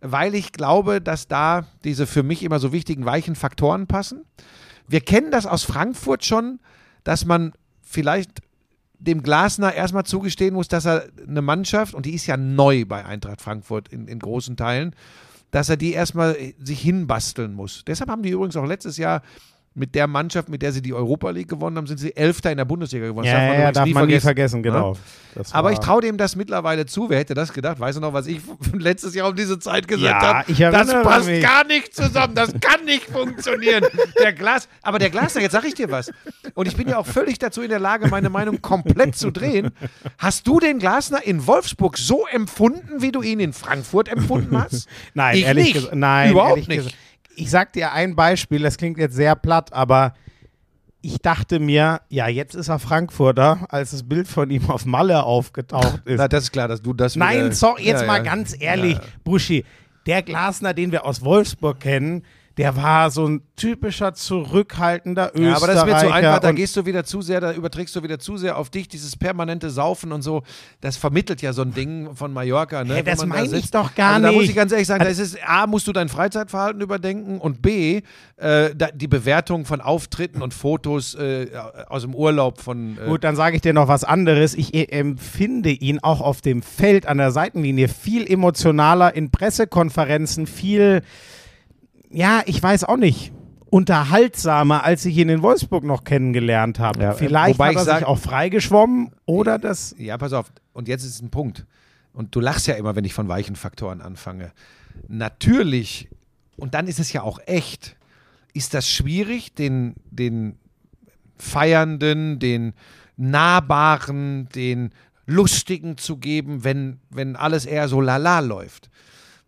weil ich glaube, dass da diese für mich immer so wichtigen weichen Faktoren passen. Wir kennen das aus Frankfurt schon, dass man vielleicht dem Glasner erstmal zugestehen muss, dass er eine Mannschaft, und die ist ja neu bei Eintracht Frankfurt in, in großen Teilen, dass er die erstmal sich hinbasteln muss. Deshalb haben die übrigens auch letztes Jahr mit der Mannschaft, mit der sie die Europa League gewonnen haben, sind sie Elfter in der Bundesliga gewonnen. Ja, ja, übrigens darf man nie vergessen, genau. Das Aber ich traue dem das mittlerweile zu. Wer hätte das gedacht? Weißt du noch, was ich letztes Jahr um diese Zeit gesagt Ja, habe? Das passt mich. gar nicht zusammen. Das kann nicht funktionieren. Der Glas, aber der Glasner, jetzt sage ich dir was. Und ich bin ja auch völlig dazu in der Lage, meine Meinung komplett zu drehen. Hast du den Glasner in Wolfsburg so empfunden, wie du ihn in Frankfurt empfunden hast? Nein, ich ehrlich gesagt, nein, überhaupt nicht. gesagt. Ich sag dir ein Beispiel, das klingt jetzt sehr platt, aber ich dachte mir, ja, jetzt ist er Frankfurter, als das Bild von ihm auf Malle aufgetaucht ist. Na, das ist klar, dass du das Nein, wieder- sorry, jetzt Ja, mal ja. ganz ehrlich, Buschi, der Glasner, den wir aus Wolfsburg kennen, der war so ein typischer zurückhaltender Österreicher. Ja, aber das ist mir zu einfach, da gehst du wieder zu sehr, da überträgst du wieder zu sehr auf dich, dieses permanente Saufen und so, das vermittelt ja so ein Ding von Mallorca. Ne, Hey, wenn das man da meine ich doch gar also, Da muss nicht. ich ganz ehrlich sagen, da ist es, A, musst du dein Freizeitverhalten überdenken und B, äh, da, die Bewertung von Auftritten und Fotos äh, aus dem Urlaub von äh, Gut, dann sage ich dir noch was anderes. Ich äh, empfinde ihn auch auf dem Feld an der Seitenlinie viel emotionaler in Pressekonferenzen, viel, ja, ich weiß auch nicht, unterhaltsamer, als ich ihn in Wolfsburg noch kennengelernt habe. Ja, Vielleicht wobei hat ich er sag- sich auch freigeschwommen oder das. Ja, pass auf. Und jetzt ist ein Punkt. Und du lachst ja immer, wenn ich von weichen Faktoren anfange. Natürlich, und dann ist es ja auch echt, ist das schwierig, den, den Feiernden, den Nahbaren, den Lustigen zu geben, wenn, wenn alles eher so lala läuft.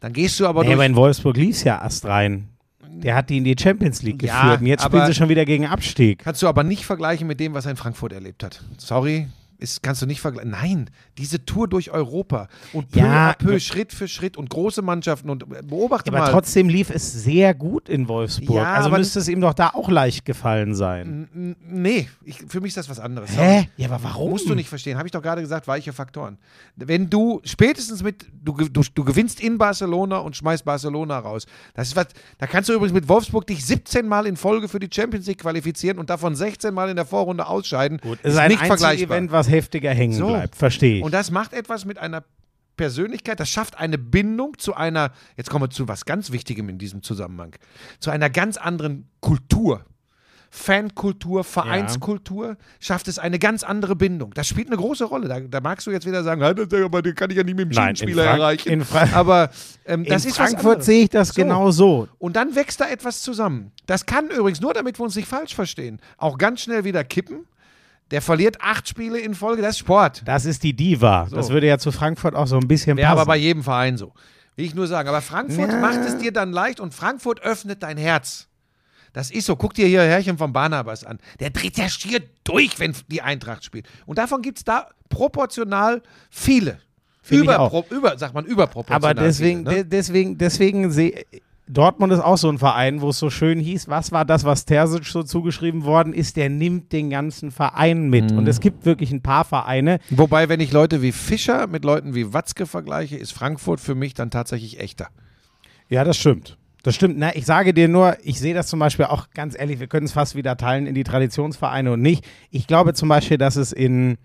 Dann gehst du aber Nee, durch. aber in Wolfsburg lief es ja erst rein. Der hat die in die Champions League Ja, geführt und jetzt spielen sie schon wieder gegen Abstieg. Kannst du aber nicht vergleichen mit dem, was er in Frankfurt erlebt hat. Sorry, ist, kannst du nicht vergleichen. Nein, diese Tour durch Europa und peu Ja, à peu, aber- Schritt für Schritt und große Mannschaften und äh, beobachte Aber mal. trotzdem lief es sehr gut in Wolfsburg. Ja, also aber- müsste es ihm doch da auch leicht gefallen sein. Nee, ich, für mich ist das was anderes. Hä? Ja, aber warum? Musst du nicht verstehen. Habe ich doch gerade gesagt, weiche Faktoren. Wenn du spätestens mit, du, du, du gewinnst in Barcelona und schmeißt Barcelona raus. Das ist was, da kannst du übrigens mit Wolfsburg dich 17 Mal in Folge für die Champions League qualifizieren und davon 16 Mal in der Vorrunde ausscheiden. Gut, es ist ein Einzelevent, was heftiger hängen So. bleibt. Verstehe ich. Und das macht etwas mit einer Persönlichkeit, das schafft eine Bindung zu einer, jetzt kommen wir zu was ganz Wichtigem in diesem Zusammenhang, zu einer ganz anderen Kultur. Fankultur, Vereinskultur, schafft es eine ganz andere Bindung. Das spielt eine große Rolle. Da, da magst du jetzt wieder sagen, "Ah, das- aber den kann ich ja nicht mit dem Frank- erreichen. in aber ähm, das in ist Frankfurt sehe ich das So. genau so. Und dann wächst da etwas zusammen. Das kann übrigens, nur damit wir uns nicht falsch verstehen, auch ganz schnell wieder kippen. Der verliert acht Spiele in Folge, das ist Sport. Das ist die Diva. Das würde ja zu Frankfurt auch so ein bisschen Wäre passen. aber bei jedem Verein so. Will ich nur sagen. Aber Frankfurt Ja. macht es dir dann leicht und Frankfurt öffnet dein Herz. Das ist so. Guck dir hier Herrchen von Barnabas an. Der dreht ja schier durch, wenn die Eintracht spielt. Und davon gibt es da proportional viele. Über, über, sagt man, überproportional. aber deswegen, viele, ne? de deswegen, deswegen sehe Dortmund ist auch so ein Verein, wo es so schön hieß, was war das, was Terzic so zugeschrieben worden ist, der nimmt den ganzen Verein mit. Mhm. Und es gibt wirklich ein paar Vereine, Wobei, wenn ich Leute wie Fischer mit Leuten wie Watzke vergleiche, ist Frankfurt für mich dann tatsächlich echter. Ja, das stimmt. Das stimmt. Na, ich sage dir nur, ich sehe das zum Beispiel auch ganz ehrlich, wir können es fast wieder teilen in die Traditionsvereine und nicht. Ich glaube zum Beispiel, dass es in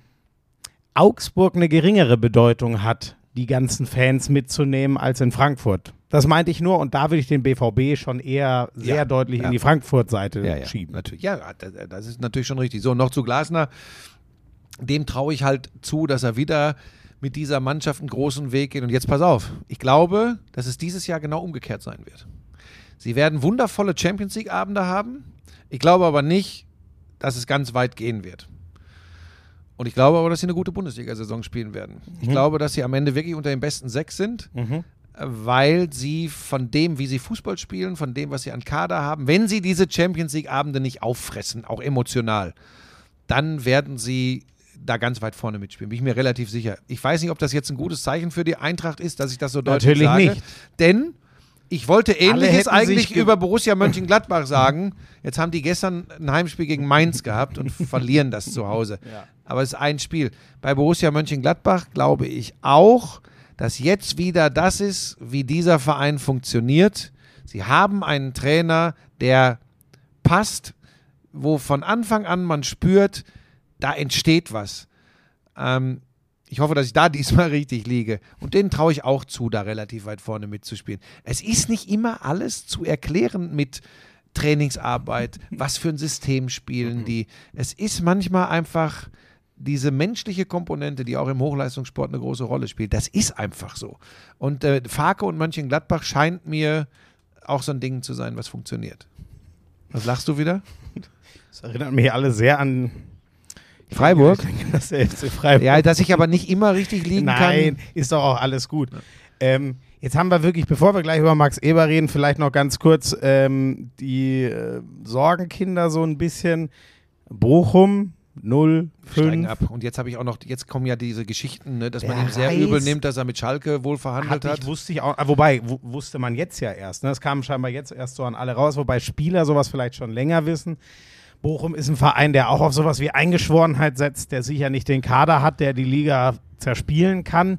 Augsburg eine geringere Bedeutung hat, die ganzen Fans mitzunehmen, als in Frankfurt. Das meinte ich nur und da würde ich den BVB schon eher sehr Ja, deutlich ja. in die Frankfurt-Seite ja, schieben. Natürlich. Ja, das, das ist natürlich schon richtig. So, noch zu Glasner. Dem traue ich halt zu, dass er wieder mit dieser Mannschaft einen großen Weg geht. Und jetzt pass auf. Ich glaube, dass es dieses Jahr genau umgekehrt sein wird. Sie werden wundervolle Champions League-Abende haben. Ich glaube aber nicht, dass es ganz weit gehen wird. Und ich glaube aber, dass sie eine gute Bundesliga-Saison spielen werden. Ich glaube, dass sie am Ende wirklich unter den besten sechs sind Mhm. weil sie von dem, wie sie Fußball spielen, von dem, was sie an Kader haben, wenn sie diese Champions League-Abende nicht auffressen, auch emotional, dann werden sie da ganz weit vorne mitspielen. Bin ich mir relativ sicher. Ich weiß nicht, ob das jetzt ein gutes Zeichen für die Eintracht ist, dass ich das so deutlich Natürlich sage. nicht. Denn ich wollte Ähnliches eigentlich über Borussia Mönchengladbach sagen. Jetzt haben die gestern ein Heimspiel gegen Mainz gehabt und verlieren das zu Hause. Aber es ist ein Spiel. Bei Borussia Mönchengladbach glaube ich auch, dass jetzt wieder das ist, wie dieser Verein funktioniert. Sie haben einen Trainer, der passt, wo von Anfang an man spürt, da entsteht was. Ähm, ich hoffe, dass ich da diesmal richtig liege. Und denen traue ich auch zu, da relativ weit vorne mitzuspielen. Es ist nicht immer alles zu erklären mit Trainingsarbeit, was für ein System spielen die. Es ist manchmal einfach diese menschliche Komponente, die auch im Hochleistungssport eine große Rolle spielt. Das ist einfach so. Und äh, Farke und Mönchengladbach scheint mir auch so ein Ding zu sein, was funktioniert. Was lachst du wieder? Das erinnert mich alle sehr an Freiburg? das FC Freiburg. Ja, dass ich aber nicht immer richtig liegen Nein, kann. ist doch auch alles gut. Ähm, jetzt haben wir wirklich, bevor wir gleich über Max Eber reden, vielleicht noch ganz kurz ähm, die äh, Sorgenkinder so ein bisschen. Bochum 0, Steigen 5. ab. Und jetzt habe ich auch noch, jetzt kommen ja diese Geschichten, ne, dass man Der ihm sehr Reis- übel nimmt, dass er mit Schalke wohl verhandelt Hat ich, wusste ich auch, ah, wobei, wu- wusste man jetzt ja erst. Ne? Das kam scheinbar jetzt erst so an alle raus, wobei Spieler sowas vielleicht schon länger wissen. Bochum ist ein Verein, der auch auf sowas wie Eingeschworenheit setzt, der sicher nicht den Kader hat, der die Liga zerspielen kann.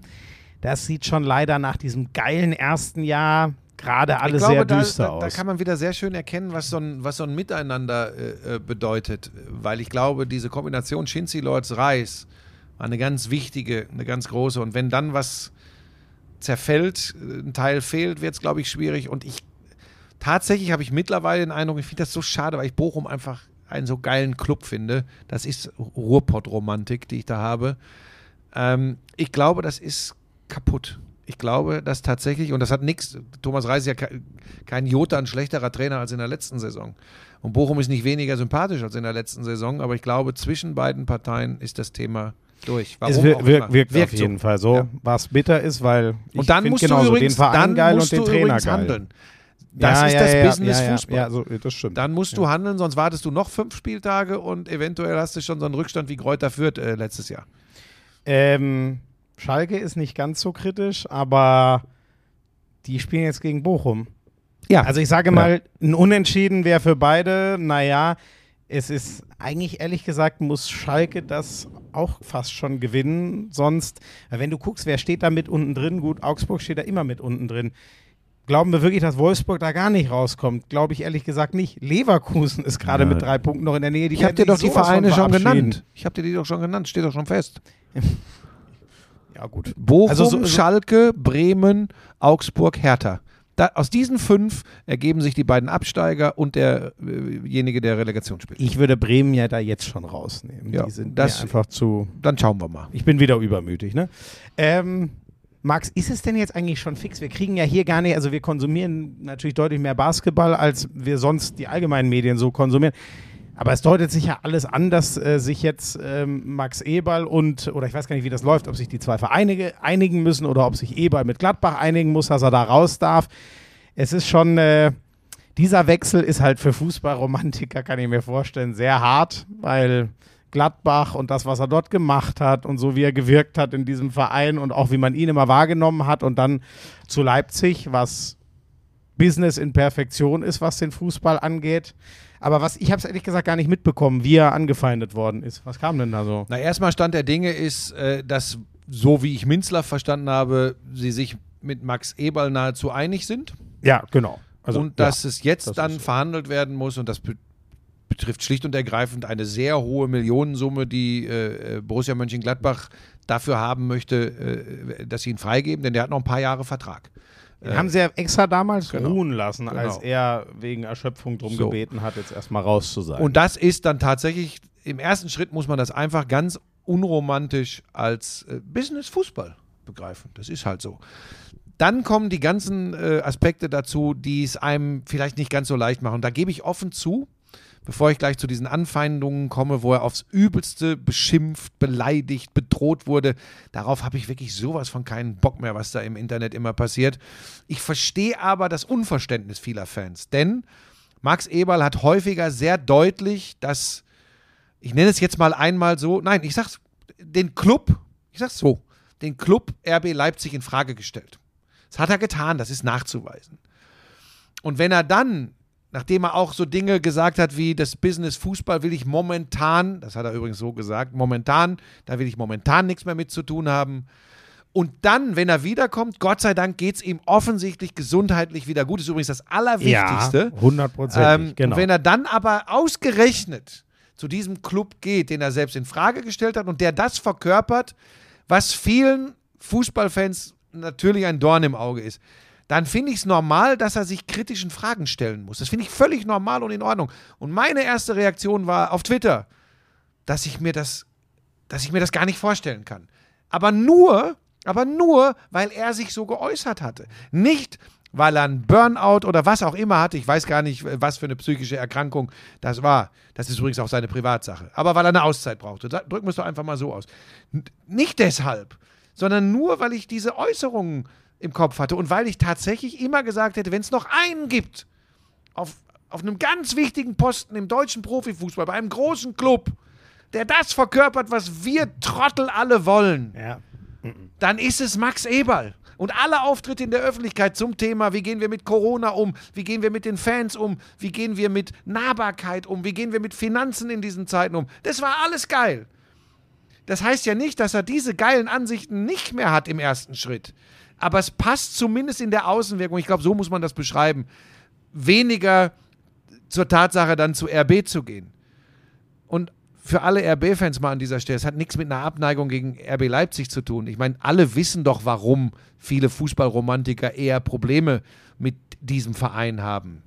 Das sieht schon leider nach diesem geilen ersten Jahr gerade alles glaube, sehr da, düster da, aus. da kann man wieder sehr schön erkennen, was so ein, was so ein Miteinander äh, äh, bedeutet. Weil ich glaube, diese Kombination Shinzi Lords Reis war eine ganz wichtige, eine ganz große. Und wenn dann was zerfällt, äh, ein Teil fehlt, wird es, glaube ich, schwierig. Und ich tatsächlich habe ich mittlerweile den Eindruck, ich finde das so schade, weil ich Bochum einfach einen so geilen Club finde. Das ist Ruhrpott-Romantik, die ich da habe. Ähm, ich glaube, das ist kaputt. Ich glaube, dass tatsächlich, und das hat nichts, Thomas Reis ist ja ke- kein Jota, ein schlechterer Trainer als in der letzten Saison. Und Bochum ist nicht weniger sympathisch als in der letzten Saison, aber ich glaube, zwischen beiden Parteien ist das Thema durch. es Warum wir, auch wirkt, wirkt, Wirkt auf so. jeden Fall so, Ja. was bitter ist, weil ich Und dann musst genauso du übrigens, den Verein dann geil und den Trainer geil. handeln. Das Ja, ist ja, das ja, Business Fußball. Ja, so, das stimmt. Dann musst du handeln, sonst wartest du noch fünf Spieltage und eventuell hast du schon so einen Rückstand wie Kräuter Fürth äh, letztes Jahr. Ähm, Schalke ist nicht ganz so kritisch, aber die spielen jetzt gegen Bochum. Ja, Also ich sage mal, ein Unentschieden wäre für beide, naja, es ist eigentlich ehrlich gesagt, muss Schalke das auch fast schon gewinnen. Sonst, wenn du guckst, wer steht da mit unten drin? Gut, Augsburg steht da immer mit unten drin. Glauben wir wirklich, dass Wolfsburg da gar nicht rauskommt? Glaube ich ehrlich gesagt nicht. Leverkusen ist gerade mit drei Punkten noch in der Nähe. Die ich habe dir doch die Vereine schon genannt. Ich habe dir die doch schon genannt, steht doch schon fest. Ja, gut. Bochum, Also so- so- Schalke, Bremen, Augsburg, Hertha. Da, aus diesen fünf ergeben sich die beiden Absteiger und derjenige, der Relegation spielt. Ich würde Bremen ja da jetzt schon rausnehmen. Ja, die sind das- einfach zu. Dann schauen wir mal. Ich bin wieder übermütig, ne? Ähm, Max, ist es denn jetzt eigentlich schon fix? Wir kriegen ja hier gar nicht, also wir konsumieren natürlich deutlich mehr Basketball, als wir sonst die allgemeinen Medien so konsumieren. Aber es deutet sich ja alles an, dass äh, sich jetzt ähm, Max Eberl und, oder ich weiß gar nicht, wie das läuft, ob sich die zwei Vereine ge- einigen müssen oder ob sich Eberl mit Gladbach einigen muss, dass er da raus darf. Es ist schon, äh, dieser Wechsel ist halt für Fußballromantiker, kann ich mir vorstellen, sehr hart, weil Gladbach und das, was er dort gemacht hat und so wie er gewirkt hat in diesem Verein und auch wie man ihn immer wahrgenommen hat und dann zu Leipzig, was Business in Perfektion ist, was den Fußball angeht. Aber was ich habe es ehrlich gesagt gar nicht mitbekommen, wie er angefeindet worden ist. Was kam denn da so? Na, erstmal Stand der Dinge ist, äh, dass, so wie ich Minzler verstanden habe, sie sich mit Max Eberl nahezu einig sind. Ja, genau. Also, und dass es jetzt das dann verhandelt werden muss und das betrifft schlicht und ergreifend eine sehr hohe Millionensumme, die äh, äh, Borussia Mönchengladbach dafür haben möchte, äh, dass sie ihn freigeben, denn der hat noch ein paar Jahre Vertrag. Den haben sie ja extra damals genau. ruhen lassen, als Genau. er wegen Erschöpfung drum So. gebeten hat, jetzt erstmal raus zu sein. Und das ist dann tatsächlich, im ersten Schritt muss man das einfach ganz unromantisch als äh, Business-Fußball begreifen. Das ist halt so. Dann kommen die ganzen äh, Aspekte dazu, die es einem vielleicht nicht ganz so leicht machen. Und da gebe ich offen zu, bevor ich gleich zu diesen Anfeindungen komme, wo er aufs Übelste beschimpft, beleidigt, bedroht wurde. Darauf habe ich wirklich sowas von keinen Bock mehr, was da im Internet immer passiert. Ich verstehe aber das Unverständnis vieler Fans, denn Max Eberl hat häufiger sehr deutlich das, ich nenne es jetzt mal einmal so, nein, ich sag's, den Club, ich sag's so, den Club RB Leipzig in Frage gestellt. Das hat er getan, das ist nachzuweisen. Und wenn er dann, nachdem er auch so Dinge gesagt hat wie das Business Fußball will ich momentan, das hat er übrigens so gesagt, momentan, da will ich momentan nichts mehr mit zu tun haben. Und dann, wenn er wiederkommt, Gott sei Dank geht es ihm offensichtlich gesundheitlich wieder gut. Das ist übrigens das Allerwichtigste. Ja, hundertprozentig, Ähm, genau. Und wenn er dann aber ausgerechnet zu diesem Club geht, den er selbst in Frage gestellt hat und der das verkörpert, was vielen Fußballfans natürlich ein Dorn im Auge ist, dann finde ich es normal, dass er sich kritischen Fragen stellen muss. Das finde ich völlig normal und in Ordnung. Und meine erste Reaktion war auf Twitter, dass ich mir das, dass ich mir das gar nicht vorstellen kann. Aber nur, aber nur, weil er sich so geäußert hatte. Nicht, weil er einen Burnout oder was auch immer hatte. Ich weiß gar nicht, was für eine psychische Erkrankung das war. Das ist übrigens auch seine Privatsache. Aber weil er eine Auszeit brauchte. Drücken wir es doch einfach mal so aus. Nicht deshalb, sondern nur, weil ich diese Äußerungen im Kopf hatte und weil ich tatsächlich immer gesagt hätte, wenn es noch einen gibt, auf, auf einem ganz wichtigen Posten im deutschen Profifußball, bei einem großen Club, der das verkörpert, was wir Trottel alle wollen, Ja. dann ist es Max Eberl. Und alle Auftritte in der Öffentlichkeit zum Thema, wie gehen wir mit Corona um, wie gehen wir mit den Fans um, wie gehen wir mit Nahbarkeit um, wie gehen wir mit Finanzen in diesen Zeiten um, das war alles geil. Das heißt ja nicht, dass er diese geilen Ansichten nicht mehr hat im ersten Schritt. Aber es passt zumindest in der Außenwirkung, ich glaube, so muss man das beschreiben, weniger zur Tatsache dann zu RB zu gehen. Und für alle RB-Fans mal an dieser Stelle, es hat nichts mit einer Abneigung gegen RB Leipzig zu tun. Ich meine, alle wissen doch, warum viele Fußballromantiker eher Probleme mit diesem Verein haben.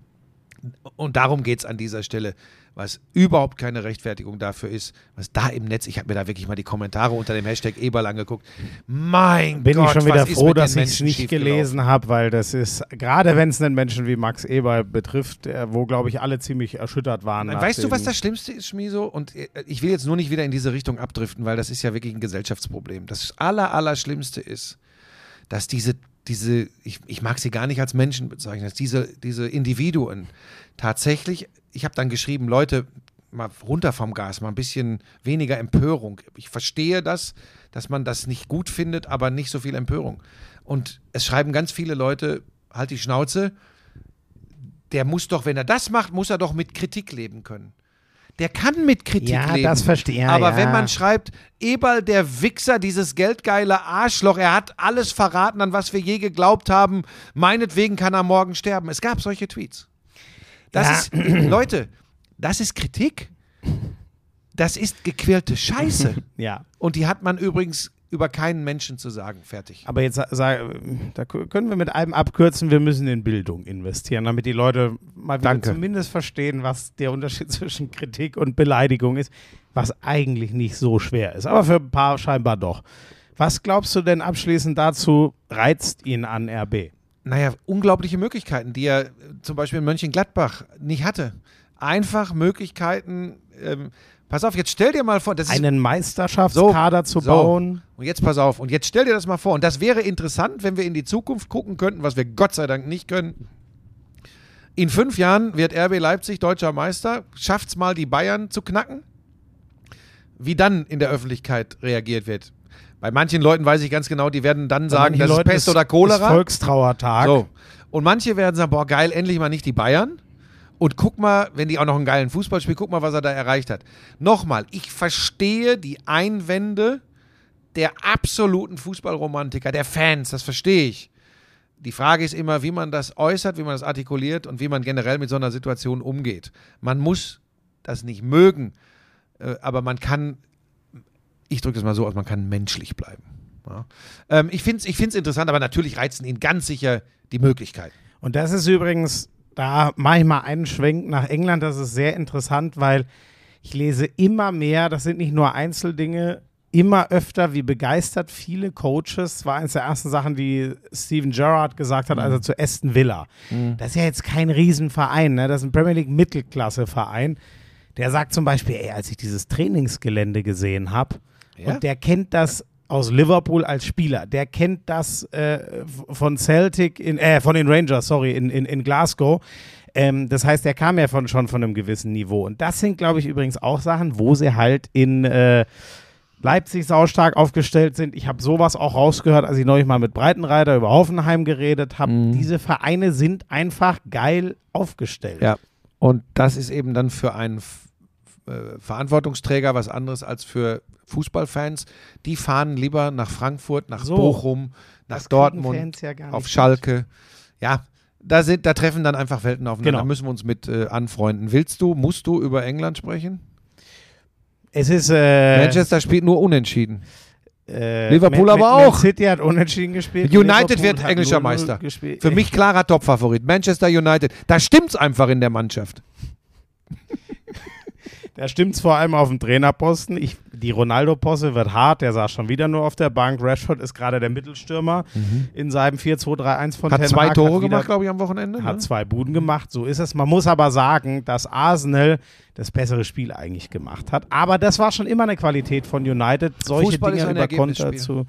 Und darum geht es an dieser Stelle, was überhaupt keine Rechtfertigung dafür ist, was da im Netz, ich habe mir da wirklich mal die Kommentare unter dem Hashtag Eberl angeguckt. Mein Bin Gott, ich schon wieder froh, dass ich es nicht gelesen habe, weil das ist, gerade wenn es einen Menschen wie Max Eber betrifft, der, wo, glaube ich, alle ziemlich erschüttert waren. Weißt du, was das Schlimmste ist, Schmiso? Und äh, ich will jetzt nur nicht wieder in diese Richtung abdriften, weil das ist ja wirklich ein Gesellschaftsproblem. Das aller, Allerschlimmste ist, dass diese, diese ich, ich mag sie gar nicht als Menschen bezeichnen, diese, diese Individuen tatsächlich, ich habe dann geschrieben, Leute, mal runter vom Gas, mal ein bisschen weniger Empörung. Ich verstehe das, dass man das nicht gut findet, aber nicht so viel Empörung. Und es schreiben ganz viele Leute, halt die Schnauze, der muss doch, wenn er das macht, muss er doch mit Kritik leben können. Der kann mit Kritik Ja, leben. das verstehe- ja, Aber ja. wenn man schreibt, Eberl, der Wichser, dieses geldgeile Arschloch, er hat alles verraten, an was wir je geglaubt haben, meinetwegen kann er morgen sterben. Es gab solche Tweets. Das Ja. ist, Leute, das ist Kritik. Das ist gequälte Scheiße. Ja, Und die hat man übrigens über keinen Menschen zu sagen. Fertig. aber jetzt da können wir mit einem abkürzen, wir müssen in Bildung investieren, damit die Leute mal wieder zumindest verstehen, was der Unterschied zwischen Kritik und Beleidigung ist, was eigentlich nicht so schwer ist, aber für ein paar scheinbar doch. Was glaubst du denn abschließend dazu, reizt ihn an RB? naja, unglaubliche Möglichkeiten, die er äh, zum Beispiel in Mönchengladbach nicht hatte. Einfach Möglichkeiten. Ähm, pass auf, jetzt stell dir mal vor, das ist Einen Meisterschaftskader zu so. bauen? Und jetzt pass auf, und jetzt stell dir das mal vor. Und das wäre interessant, wenn wir in die Zukunft gucken könnten, was wir Gott sei Dank nicht können. In fünf Jahren wird RB Leipzig deutscher Meister, schafft's mal, die Bayern zu knacken. Wie dann in der Öffentlichkeit reagiert wird. Bei manchen Leuten weiß ich ganz genau, die werden dann sagen, das ist Leute Pest ist- oder Ist Cholera. Volkstrauertag. So. Und manche werden sagen, boah, geil, endlich mal nicht die Bayern. Und guck mal, wenn die auch noch einen geilen Fußball spielen, guck mal, was er da erreicht hat. Nochmal, ich verstehe die Einwände der absoluten Fußballromantiker, der Fans, das verstehe ich. Die Frage ist immer, wie man das äußert, wie man das artikuliert und wie man generell mit so einer Situation umgeht. Man muss das nicht mögen, äh, aber man kann, ich drücke das mal so aus, man kann menschlich bleiben. Ja. Ähm, ich finde es ich interessant, aber natürlich reizen ihn ganz sicher die Möglichkeiten. Und das ist übrigens, da mache ich mal einen Schwenk nach England, das ist sehr interessant, weil ich lese immer mehr, das sind nicht nur Einzeldinge, immer öfter, wie begeistert viele Coaches, das war eines der ersten Sachen, die Steven Gerrard gesagt hat, als er zu Aston Villa. Das ist ja jetzt kein Riesenverein, ne? das ist ein Premier League Mittelklasse-Verein. Der sagt zum Beispiel, ey, als ich dieses Trainingsgelände gesehen habe, Ja? und der kennt das aus Liverpool als Spieler, der kennt das äh, von Celtic, in, äh, von den Rangers, sorry, in, in, in Glasgow. Ähm, das heißt, der kam ja von, schon von einem gewissen Niveau. Und das sind, glaube ich, übrigens auch Sachen, wo sie halt in äh, Leipzig saustark aufgestellt sind. Ich habe sowas auch rausgehört, als ich neulich mal mit Breitenreiter über Hoffenheim geredet habe. Diese Vereine sind einfach geil aufgestellt. Ja. Und das ist eben dann für einen äh, Verantwortungsträger was anderes als für Fußballfans. Die fahren lieber nach Frankfurt, nach So. Bochum, nach Dortmund, ja auf Schalke. Ja, da, sind, da treffen dann einfach Welten aufeinander. Genau. Da müssen wir uns mit äh, anfreunden. Willst du, musst du über England sprechen? Es ist äh, Manchester spielt nur unentschieden. Äh, Liverpool Man- aber Man auch. City hat unentschieden gespielt. United Liverpool wird englischer 0-0 Meister. gespielt. Für mich klarer Topfavorit. Manchester United. Da stimmt's einfach in der Mannschaft. Da stimmt's vor allem auf dem Trainerposten. Ich, die Ronaldo-Posse wird hart. Der saß schon wieder nur auf der Bank. Rashford ist gerade der Mittelstürmer in seinem 4-2-3-1 von Mhm. Hat Ten zwei Hag, Tore hat wieder- gemacht, glaube ich, am Wochenende. Hat ne? zwei Buden gemacht, so ist es. Man muss aber sagen, dass Arsenal das bessere Spiel eigentlich gemacht hat. Aber das war schon immer eine Qualität von United, solche Fußball ist Dinge ein über Konter zu.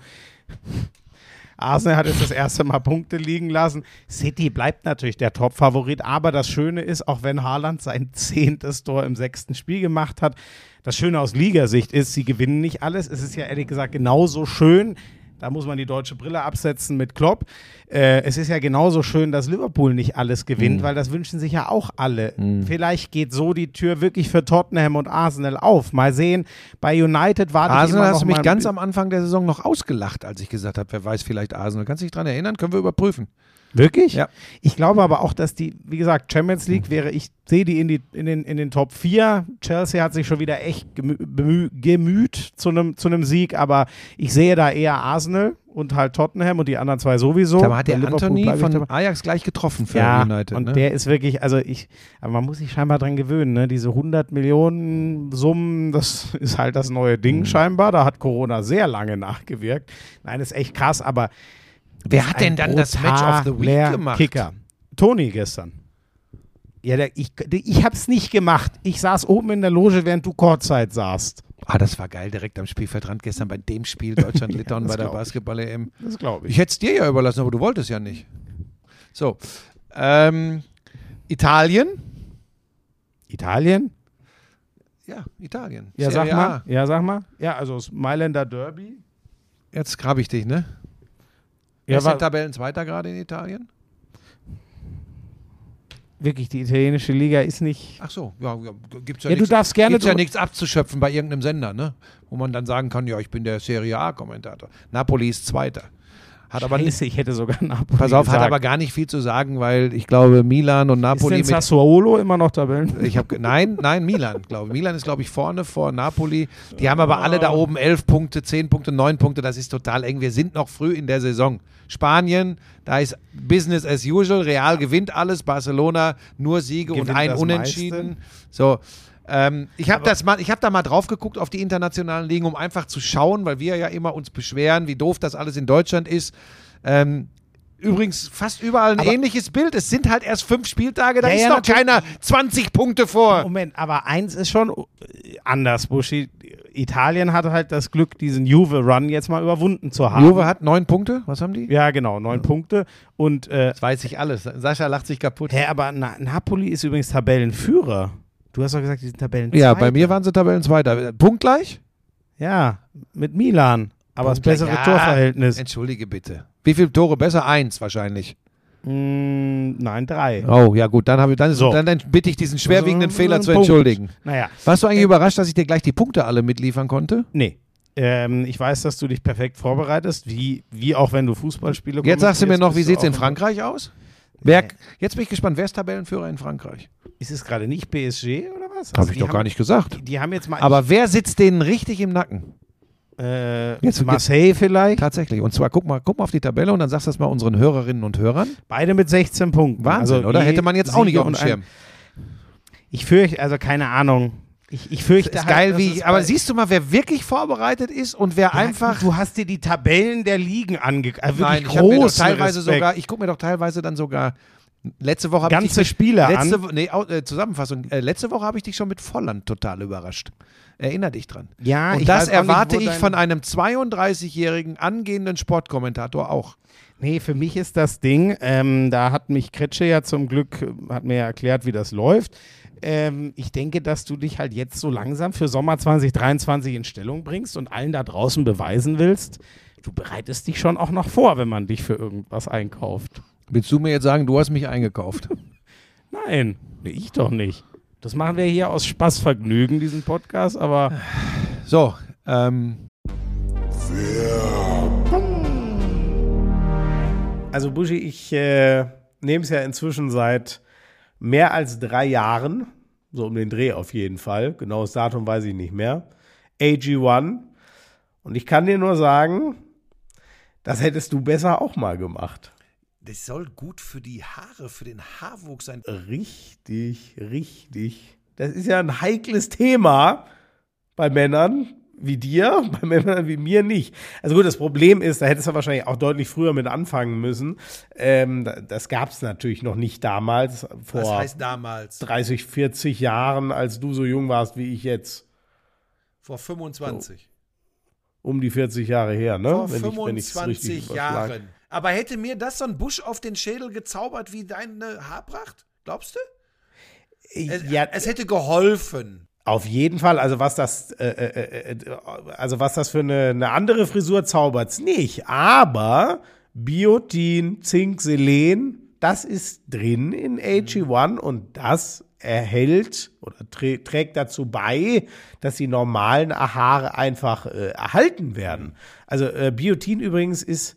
Arsenal hat jetzt das erste Mal Punkte liegen lassen. City bleibt natürlich der Top-Favorit, aber das Schöne ist, auch wenn Haaland sein zehntes Tor im sechsten Spiel gemacht hat, das Schöne aus Ligasicht ist, sie gewinnen nicht alles. Es ist ja ehrlich gesagt genauso schön. Da muss man die deutsche Brille absetzen mit Klopp. Äh, es ist ja genauso schön, dass Liverpool nicht alles Mhm. gewinnt, weil das wünschen sich ja auch alle. Vielleicht geht so die Tür wirklich für Tottenham und Arsenal auf. Mal sehen. Bei United warte ich Arsenal hast du mich ganz am Anfang der Saison noch ausgelacht, als ich gesagt habe, wer weiß, vielleicht Arsenal. Kannst du dich dran erinnern? Können wir überprüfen. Wirklich? Ja. Ich glaube aber auch, dass die, wie gesagt, Champions League wäre, ich sehe die in, die in, den, in den Top 4. Chelsea hat sich schon wieder echt gemü gemüht zu einem zu einem Sieg, aber ich sehe da eher Arsenal und halt Tottenham und die anderen zwei sowieso. Da hat der Anthony von. Ajax gleich getroffen für ja, United. und ne? der ist wirklich, also ich, aber man muss sich scheinbar dran gewöhnen, ne? Diese 100 Millionen Summen, das ist halt das neue Mhm. Ding scheinbar. Da hat Corona sehr lange nachgewirkt. Nein, ist echt krass, aber wer hat denn dann das Match of the Week gemacht? Kicker. Toni gestern. Ja, der, ich, ich hab's nicht gemacht. Ich saß oben in der Loge, während du Kurzzeit saßt. Ah, das war geil, direkt am Spielfeldrand gestern bei dem Spiel Deutschland-Litauen das bei der ich. Basketball-EM. Das glaube Ich hätte es dir ja überlassen, aber du wolltest ja nicht. So. Ähm, Italien? Italien? Ja, Italien. Ja, Serie sag mal. A. Ja, sag mal. Ja, also das Mailänder Derby. Jetzt grabe ich dich, ne? Ja, ist Tabellenzweiter gerade in Italien? wirklich, die italienische Liga ist nicht. Ach so, ja, gibt's ja, Ja, du nichts, darfst gerne gibt's ja nichts abzuschöpfen bei irgendeinem Sender, ne? Wo man dann sagen kann, ja, ich bin der Serie A-Kommentator. Napoli ist Zweiter. Hat aber nicht, Scheiße, ich hätte sogar Napoli pass auf, hat gesagt. aber gar nicht viel zu sagen, weil ich glaube, Milan und Ist Napoli denn mit Sassuolo immer noch Tabellen? Ich habe nein, nein, Milan, glaube ich. Milan ist glaube ich vorne vor Napoli. Die haben aber alle da oben elf Punkte, zehn Punkte, neun Punkte. Das ist total eng. Wir sind noch früh in der Saison. Spanien, da ist Business as usual. Real gewinnt alles. Barcelona nur Siege und Gewinnt ein das Unentschieden. So. Ähm, ich habe das mal, ich habe da mal drauf geguckt auf die internationalen Ligen, um einfach zu schauen, weil wir ja immer uns beschweren, wie doof das alles in Deutschland ist. Ähm, Übrigens fast überall ein Aber- ähnliches Bild. Es sind halt erst fünf Spieltage, da Ja, ist ja, noch keiner 20 Punkte vor. Moment, aber eins ist schon äh, anders, Buschi. Italien hat halt das Glück, diesen Juve-Run jetzt mal überwunden zu haben. Juve hat neun Punkte. Was haben die? Ja, genau, neun Punkte. Und, äh, Das weiß ich alles. Sascha lacht sich kaputt. hä, aber Na Napoli ist übrigens Tabellenführer. Du hast doch gesagt, die sind Tabellenzweiter. Ja, bei mir waren sie Tabellenzweiter. Punktgleich? Ja, mit Milan. Aber das bessere Ja. Torverhältnis. Entschuldige bitte. Wie viele Tore besser? Eins wahrscheinlich. Mm, nein, drei. Oh, ja gut, dann, ich, dann, So. dann, dann bitte ich diesen schwerwiegenden So, Fehler zu Punkt. entschuldigen. Naja, Warst du eigentlich überrascht, dass ich dir gleich die Punkte alle mitliefern konnte? nee. Ähm, ich weiß, dass du dich perfekt vorbereitest, wie, wie auch wenn du Fußballspiele Jetzt sagst du mir noch, wie sieht es in Frankreich aus? Wer, jetzt bin ich gespannt, wer ist Tabellenführer in Frankreich? Ist es gerade nicht PSG oder was? Habe Also ich die doch haben, gar nicht gesagt. Die, die haben jetzt mal. Aber wer sitzt denen richtig im Nacken? äh, Jetzt- Marseille vielleicht. Tatsächlich. Und zwar, guck mal, guck mal auf die Tabelle und dann sagst du das mal unseren Hörerinnen und Hörern. Beide mit 16 Punkten. Wahnsinn, Also oder? Hätte man jetzt auch nicht auf dem Schirm. Ich fürchte, also keine Ahnung. Ich, ich fürchte ist halt, geil, wie. es Aber siehst du mal, wer wirklich vorbereitet ist und wer Ja, einfach. Du hast dir die Tabellen der Ligen angeguckt. Also Nein, wirklich ich habe mir doch großen teilweise Respekt. sogar. Ich gucke mir doch teilweise dann sogar. Letzte Woche habe ich ganze dich Spiele letzte, an. Nee, äh, Zusammenfassung. Äh, letzte Woche habe ich dich schon mit Volland total überrascht. Erinner dich dran. Ja, und ich das nicht, erwarte wo ich von einem 32-jährigen angehenden Sportkommentator auch. Nee, für mich ist das Ding, ähm, da hat mich Kretsche ja zum Glück, äh, hat mir ja erklärt, wie das läuft. Ähm, ich denke, dass du dich halt jetzt so langsam für Sommer 2023 in Stellung bringst und allen da draußen beweisen willst, du bereitest dich schon auch noch vor, wenn man dich für irgendwas einkauft. Willst du mir jetzt sagen, du hast mich eingekauft? Nein, nee, ich doch nicht. Das machen wir hier aus Spaßvergnügen, diesen Podcast, aber So, ähm, Also Buschi, ich äh, nehme es ja inzwischen seit mehr als drei Jahren, so um den Dreh auf jeden Fall, genaues Datum weiß ich nicht mehr, AG1. Und ich kann dir nur sagen, das hättest du besser auch mal gemacht. Das soll gut für die Haare, für den Haarwuchs sein. Richtig, richtig. Das ist ja ein heikles Thema bei Männern wie dir, bei Männern wie mir nicht. Also gut, das Problem ist, da hättest du wahrscheinlich auch deutlich früher mit anfangen müssen. Ähm, da- das gab es natürlich noch nicht damals, vor Was heißt damals? 30, 40 Jahren, als du so jung warst wie ich jetzt. Vor 25. Um die 40 Jahre her, ne? Vor Wenn ich- wenn ich's 25 richtig überschlag. Jahren. Aber hätte mir das so ein Busch auf den Schädel gezaubert wie deine Haarpracht? Glaubst du? Es, Ja, es hätte geholfen. Auf jeden Fall, also was das, äh, äh, äh, also was das für eine, eine andere Frisur zaubert's nicht. Aber Biotin, Zink, Selen, das ist drin in AG1 und das erhält oder trä trägt dazu bei, dass die normalen Haare einfach äh, erhalten werden. Also äh, Biotin übrigens ist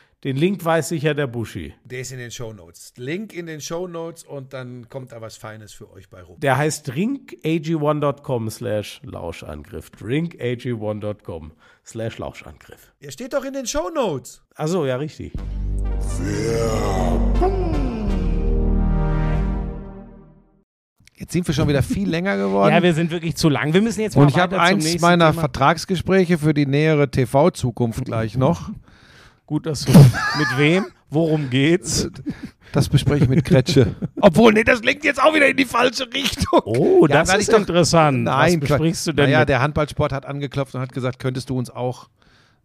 den Link weiß sicher der Buschi. Der ist in den Shownotes. Link in den Shownotes und dann kommt da was Feines für euch bei rum. Der heißt drinkag1.com slash Lauschangriff. drinkag1.com slash Lauschangriff. Er steht doch in den Shownotes. Achso, ja, richtig. Jetzt sind wir schon wieder viel länger geworden. Ja, wir sind wirklich zu lang. Wir müssen jetzt mal und ich habe eins meiner Thema. Vertragsgespräche für die nähere TV-Zukunft gleich noch. Gut, dass du mit wem? Worum geht's? Das bespreche ich mit Kretsche. Obwohl, nee, das lenkt jetzt auch wieder in die falsche Richtung. Oh, Ja, das ist ich doch- interessant. Nein, Was besprichst du denn? Naja, mit? der Handballsport hat angeklopft und hat gesagt, könntest du uns auch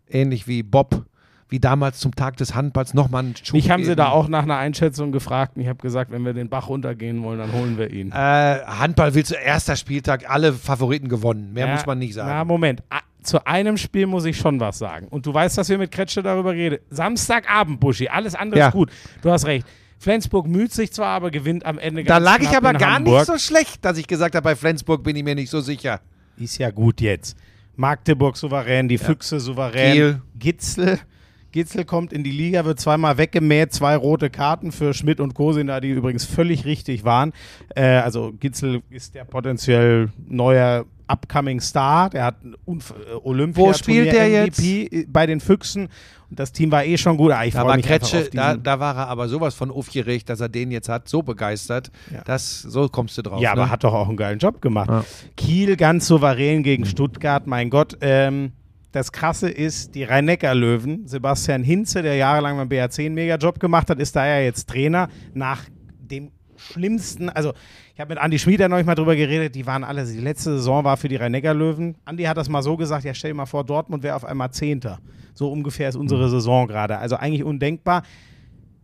ähnlich wie Bob, wie damals zum Tag des Handballs, nochmal einen Schub Mich haben sie da auch nach einer Einschätzung gefragt und ich habe gesagt, wenn wir den Bach runtergehen wollen, dann holen wir ihn. Äh, Handball willst du erster Spieltag, alle Favoriten gewonnen. Mehr Ja, muss man nicht Na, sagen. Moment. Zu einem Spiel muss ich schon was sagen. Und du weißt, dass wir mit Kretsche darüber reden. Samstagabend, Buschi. Alles andere Ja. ist gut. Du hast recht. Flensburg müht sich zwar, aber gewinnt am Ende Da lag ich aber gar Hamburg. nicht so schlecht, dass ich gesagt habe, bei Flensburg bin ich mir nicht so sicher. Ist ja gut jetzt. Magdeburg souverän, die Füchse souverän. Kiel. Gitzel. Gitzel kommt in die Liga, wird zweimal weggemäht, zwei rote Karten für Schmidt und Kosina, die übrigens völlig richtig waren. Äh, also Gitzel ist der potenziell neuer Upcoming Star, der hat Unf äh, Olympia Wo spielt der jetzt? MVP bei den Füchsen und das Team war eh schon gut. Ah, ich Da war mich Kretsche, da, da war er aber sowas von aufgeregt, dass er den jetzt hat, so begeistert. Ja. Das, so kommst du drauf. Ja, ne? aber hat doch auch einen geilen Job gemacht. Ja. Kiel ganz souverän gegen Stuttgart, mein Gott. Ähm, das Krasse ist, die Rhein-Neckar-Löwen, Sebastian Hinze, der jahrelang beim BRC einen Mega-Job gemacht hat, ist da ja jetzt Trainer nach dem schlimmsten, also ich habe mit Andi Schmieder neulich mal drüber geredet, die waren alle, die letzte Saison war für die Rhein-Neckar-Löwen. Andi hat das mal so gesagt, ja stell dir mal vor, Dortmund wäre auf einmal Zehnter. So ungefähr ist unsere Saison gerade. Also eigentlich undenkbar.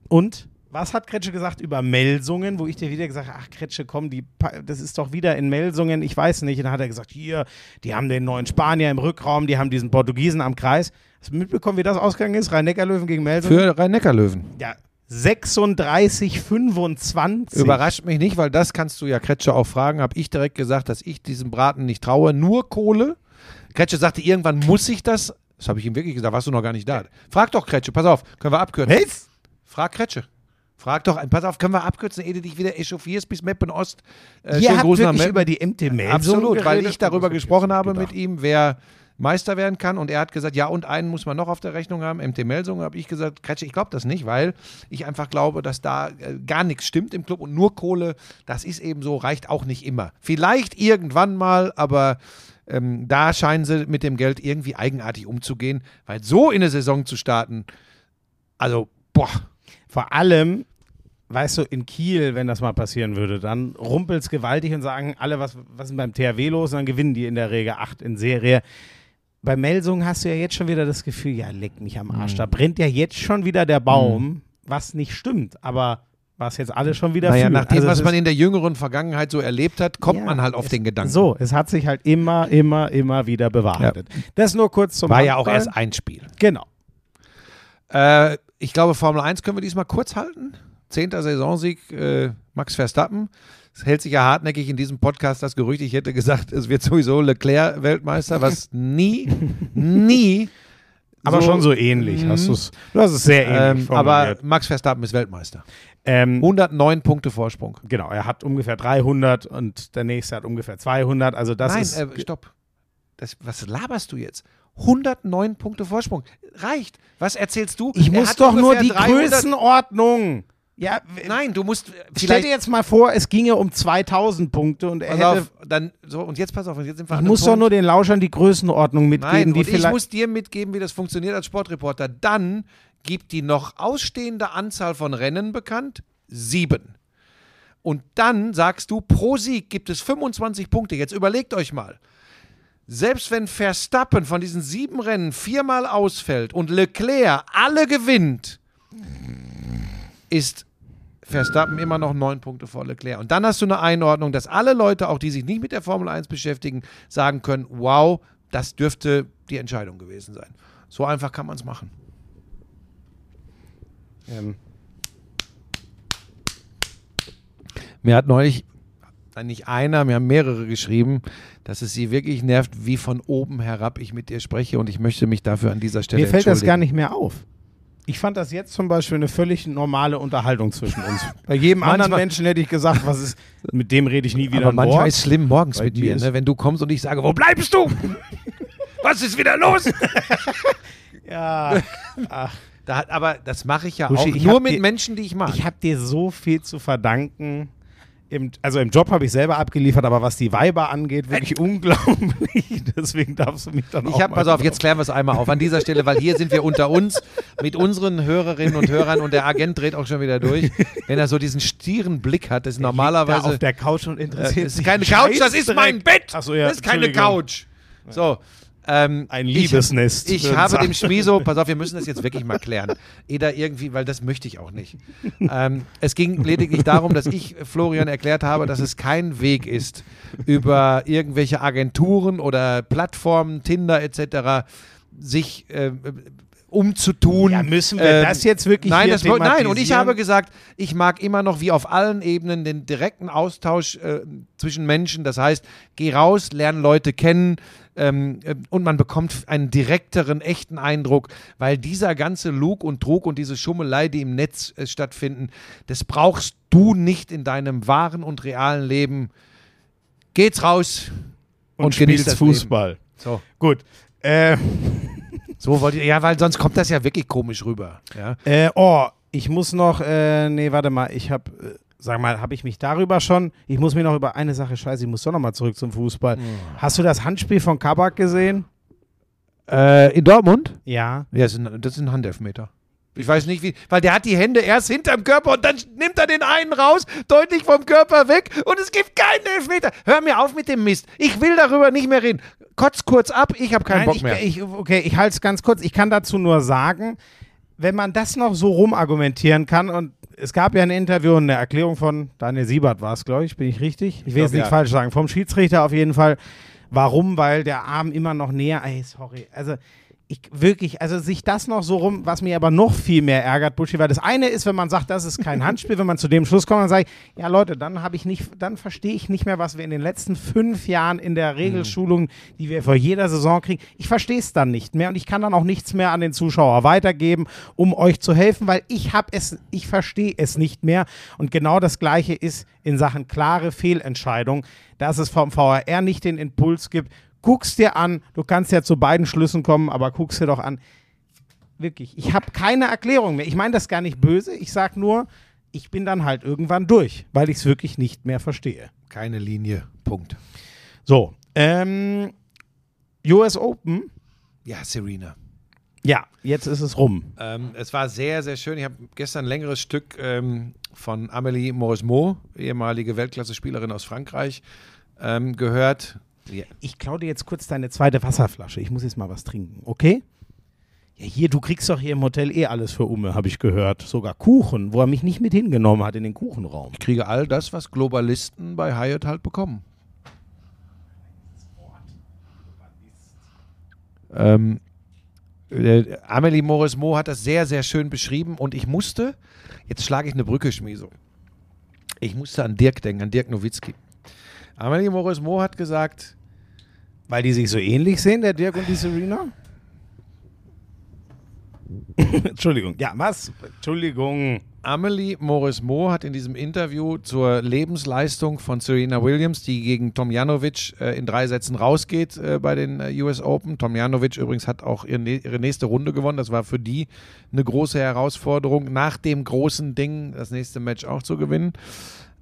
Und was hat Kretsche gesagt über Melsungen, wo ich dir wieder gesagt habe, ach Kretsche, komm, die, das ist doch wieder in Melsungen, ich weiß nicht. Und dann hat er gesagt, hier, die haben den neuen Spanier im Rückraum, die haben diesen Portugiesen am Kreis. Hast du mitbekommen, wie das ausgegangen ist? Rhein-Neckar-Löwen gegen Melsungen? Für Rhein-Neckar-Löwen. ja, 36, 25. Überrascht mich nicht, weil das kannst du ja Kretsche auch fragen. Habe ich direkt gesagt, dass ich diesem Braten nicht traue. Nur Kohle. Kretsche sagte, irgendwann muss ich das. Das habe ich ihm wirklich gesagt. Warst du noch gar nicht da? Frag doch Kretsche. Pass auf, können wir abkürzen. Was? Frag Kretsche. Frag doch, pass auf, können wir abkürzen, ehe du dich wieder echauffierst bis Meppen Ost. Äh, Ihr schönen habt wirklich Meppen. über die MT Melsungen Absolut, weil ich darüber gesprochen habe nicht mit ihm, wer Meister werden kann. Und er hat gesagt, ja, und einen muss man noch auf der Rechnung haben, MT Melsungen. habe ich gesagt, Kretsche, ich glaube das nicht, weil ich einfach glaube, dass da äh, gar nichts stimmt im Club und nur Kohle, das ist eben so, reicht auch nicht immer. Vielleicht irgendwann mal, aber ähm, da scheinen sie mit dem Geld irgendwie eigenartig umzugehen, weil so in eine Saison zu starten, also, boah, Vor allem, weißt du, in Kiel, wenn das mal passieren würde, dann rumpelt's gewaltig und sagen alle, was, was ist denn beim THW los? Und dann gewinnen die in der Regel acht in Serie. Bei Melsungen hast du ja jetzt schon wieder das Gefühl, ja, leck mich am Arsch. Da brennt ja jetzt schon wieder der Baum. was nicht stimmt, aber was jetzt alle schon wieder Naja, nach dem, Also was man in der jüngeren Vergangenheit so erlebt hat, kommt Ja, man halt auf es- den Gedanken. So, es hat sich halt immer, immer, immer wieder bewahrheitet. Das nur kurz zum War ja auch Handball. erst ein Spiel. Genau. Äh, ich glaube, Formel 1 können wir diesmal kurz halten. Zehnter Saisonsieg äh, Max Verstappen. Es hält sich ja hartnäckig in diesem Podcast das Gerücht, ich hätte gesagt, es wird sowieso Leclerc Weltmeister, was nie, nie. Aber schon so ähnlich. Hast du's, du hast es sehr ähnlich Ähm, aber. Max Verstappen ist Weltmeister. Ähm, 109 Punkte Vorsprung. genau, er hat ungefähr 300 und der nächste hat ungefähr 200. Also das Nein, ist äh, stopp. Das, was laberst du jetzt? 109 Punkte Vorsprung. Reicht. Was erzählst du? ich Er muss doch nur die 300 Größenordnung. Ja, Nein, du musst äh, stell vielleicht dir jetzt mal vor, es ginge um 2000 Punkte und er hätte. auf, dann so und jetzt pass auf, jetzt sind wir ich muss doch nur den Lauschern die Größenordnung mitgeben, Nein, die und ich vielleicht. muss dir mitgeben, wie das funktioniert als Sportreporter. Dann gibt die noch ausstehende Anzahl von Rennen bekannt, sieben. Und dann sagst du, pro Sieg gibt es 25 Punkte. Jetzt überlegt euch mal. Selbst wenn Verstappen von diesen sieben Rennen viermal ausfällt und Leclerc alle gewinnt, ist Verstappen immer noch neun Punkte vor Leclerc. Und dann hast du eine Einordnung, dass alle Leute, auch die sich nicht mit der Formel 1 beschäftigen, sagen können, wow, das dürfte die Entscheidung gewesen sein. So einfach kann man es machen. ähm, Mir hat neulich, nicht einer, mir haben mehrere geschrieben, dass es sie wirklich nervt, wie von oben herab ich mit dir spreche und ich möchte mich dafür an dieser Stelle mir fällt das gar nicht mehr auf. Ich fand das jetzt zum Beispiel eine völlig normale Unterhaltung zwischen uns. Bei jedem anderen Manchmal- Menschen hätte ich gesagt, was ist, mit dem rede ich nie wieder Aber manchmal ist es schlimm morgens Bei mit dir mir, ne? wenn du kommst und ich sage, wo bleibst du? Was ist wieder los? Ja, Da, hat- aber das mache ich ja Buschi, auch ich nur mit dir- Menschen, die ich mag. ich habe dir so viel zu verdanken. Im, also im Job habe ich selber abgeliefert, aber was die Weiber angeht, wirklich unglaublich. Deswegen darfst du mich dann auch Ich habe, pass auf, jetzt klären wir es einmal auf an dieser Stelle, weil hier sind wir unter uns mit unseren Hörerinnen und Hörern und der Agent dreht auch schon wieder durch. Wenn er so diesen stieren Blick hat, das ist normalerweise. auf der Couch und äh, interessiert das ist sich keine Couch, das ist mein Bett. Ach so, ja, das ist keine. Couch. So. Ähm, Ein ich- Liebesnest. Ich würden habe sagen. dem Schmiso, pass auf, wir müssen das jetzt wirklich mal klären. Eda irgendwie, weil das möchte ich auch nicht. Ähm, es ging lediglich darum, dass ich Florian erklärt habe, dass es kein Weg ist, über irgendwelche Agenturen oder Plattformen, Tinder etc. sich äh, umzutun. Ja, müssen wir das jetzt wirklich nein, das, nein, und ich habe gesagt, ich mag immer noch wie auf allen Ebenen den direkten Austausch äh, zwischen Menschen. Das heißt, geh raus, lerne Leute kennen ähm, äh, und man bekommt einen direkteren, echten Eindruck, weil dieser ganze Lug und Trug und diese Schummelei, die im Netz äh, stattfinden, das brauchst du nicht in deinem wahren und realen Leben. Geht's raus und, und genießt Fußball. so. Gut. Äh, So wollte ich, ja, weil sonst kommt das ja wirklich komisch rüber. Ja. äh, oh, ich muss noch, äh, nee, warte mal, ich habe, äh, sag mal, habe ich mich darüber schon, ich muss mir noch über eine Sache, scheiße, ich muss doch noch mal zurück zum Fußball. Hast du das Handspiel von Kabak gesehen? Äh, in Dortmund? Ja. Ja, das ist ein, das ist ein Handelfmeter. Ich weiß nicht wie, weil der hat die Hände erst hinterm Körper und dann nimmt er den einen raus, deutlich vom Körper weg und es gibt keinen Elfmeter. Hör mir auf mit dem Mist. Ich will darüber nicht mehr reden. Kotz kurz ab, ich habe keinen Nein, Bock ich, mehr. Ich, okay, ich halte es ganz kurz. Ich kann dazu nur sagen, wenn man das noch so rumargumentieren kann und es gab ja ein Interview und eine Erklärung von Daniel Siebert war es, glaube ich, bin ich richtig? Ich will jetzt glaub, nicht ja. falsch sagen. Vom Schiedsrichter auf jeden Fall. Warum? Weil der Arm immer noch näher. Ey, sorry. Also ich wirklich, also sich das noch so rum, was mir aber noch viel mehr ärgert, Buschi, weil das eine ist, wenn man sagt, das ist kein Handspiel, wenn man zu dem Schluss kommt, dann sage ich, ja Leute, dann habe ich nicht, dann verstehe ich nicht mehr, was wir in den letzten fünf Jahren in der Regelschulung, die wir vor jeder Saison kriegen, ich verstehe es dann nicht mehr und ich kann dann auch nichts mehr an den Zuschauer weitergeben, um euch zu helfen, weil ich habe es, ich verstehe es nicht mehr und genau das Gleiche ist in Sachen klare Fehlentscheidung, dass es vom VRR nicht den Impuls gibt, guck's dir an, du kannst ja zu beiden Schlüssen kommen, aber guck's dir doch an. Wirklich, ich habe keine Erklärung mehr. Ich meine das gar nicht böse, ich sag nur, ich bin dann halt irgendwann durch, weil ich es wirklich nicht mehr verstehe. Keine Linie. Punkt. So, ähm, US Open, Ja, Serena. ja, jetzt ist es rum. Ähm, es war sehr, sehr schön. Ich habe gestern ein längeres Stück ähm, von Amélie Mauresmo, ehemalige Weltklasse-Spielerin aus Frankreich, ähm, gehört. Ja. Ich klaue dir jetzt kurz deine zweite Wasserflasche. Ich muss jetzt mal was trinken, okay? Ja, hier, du kriegst doch hier im Hotel eh alles für Umme, habe ich gehört. Sogar Kuchen, wo er mich nicht mit hingenommen hat in den Kuchenraum. Ich kriege all das, was Globalisten bei Hyatt halt bekommen. Ähm, äh, Amelie Morismo hat das sehr, sehr schön beschrieben und ich musste, jetzt schlage ich eine Brücke, Schmieso. Ich musste an Dirk denken, an Dirk Nowitzki. Amelie Morismo hat gesagt, Weil die sich so ähnlich sehen, der Dirk und die Serena? Entschuldigung. Ja, was? Entschuldigung. Amelie Morismo hat in diesem Interview zur Lebensleistung von Serena Williams, die gegen Tomjanovic äh, in drei Sätzen rausgeht äh, bei den äh, US Open. Tomjanovic übrigens hat auch ihre, ihre nächste Runde gewonnen. Das war für die eine große Herausforderung, nach dem großen Ding das nächste Match auch zu gewinnen.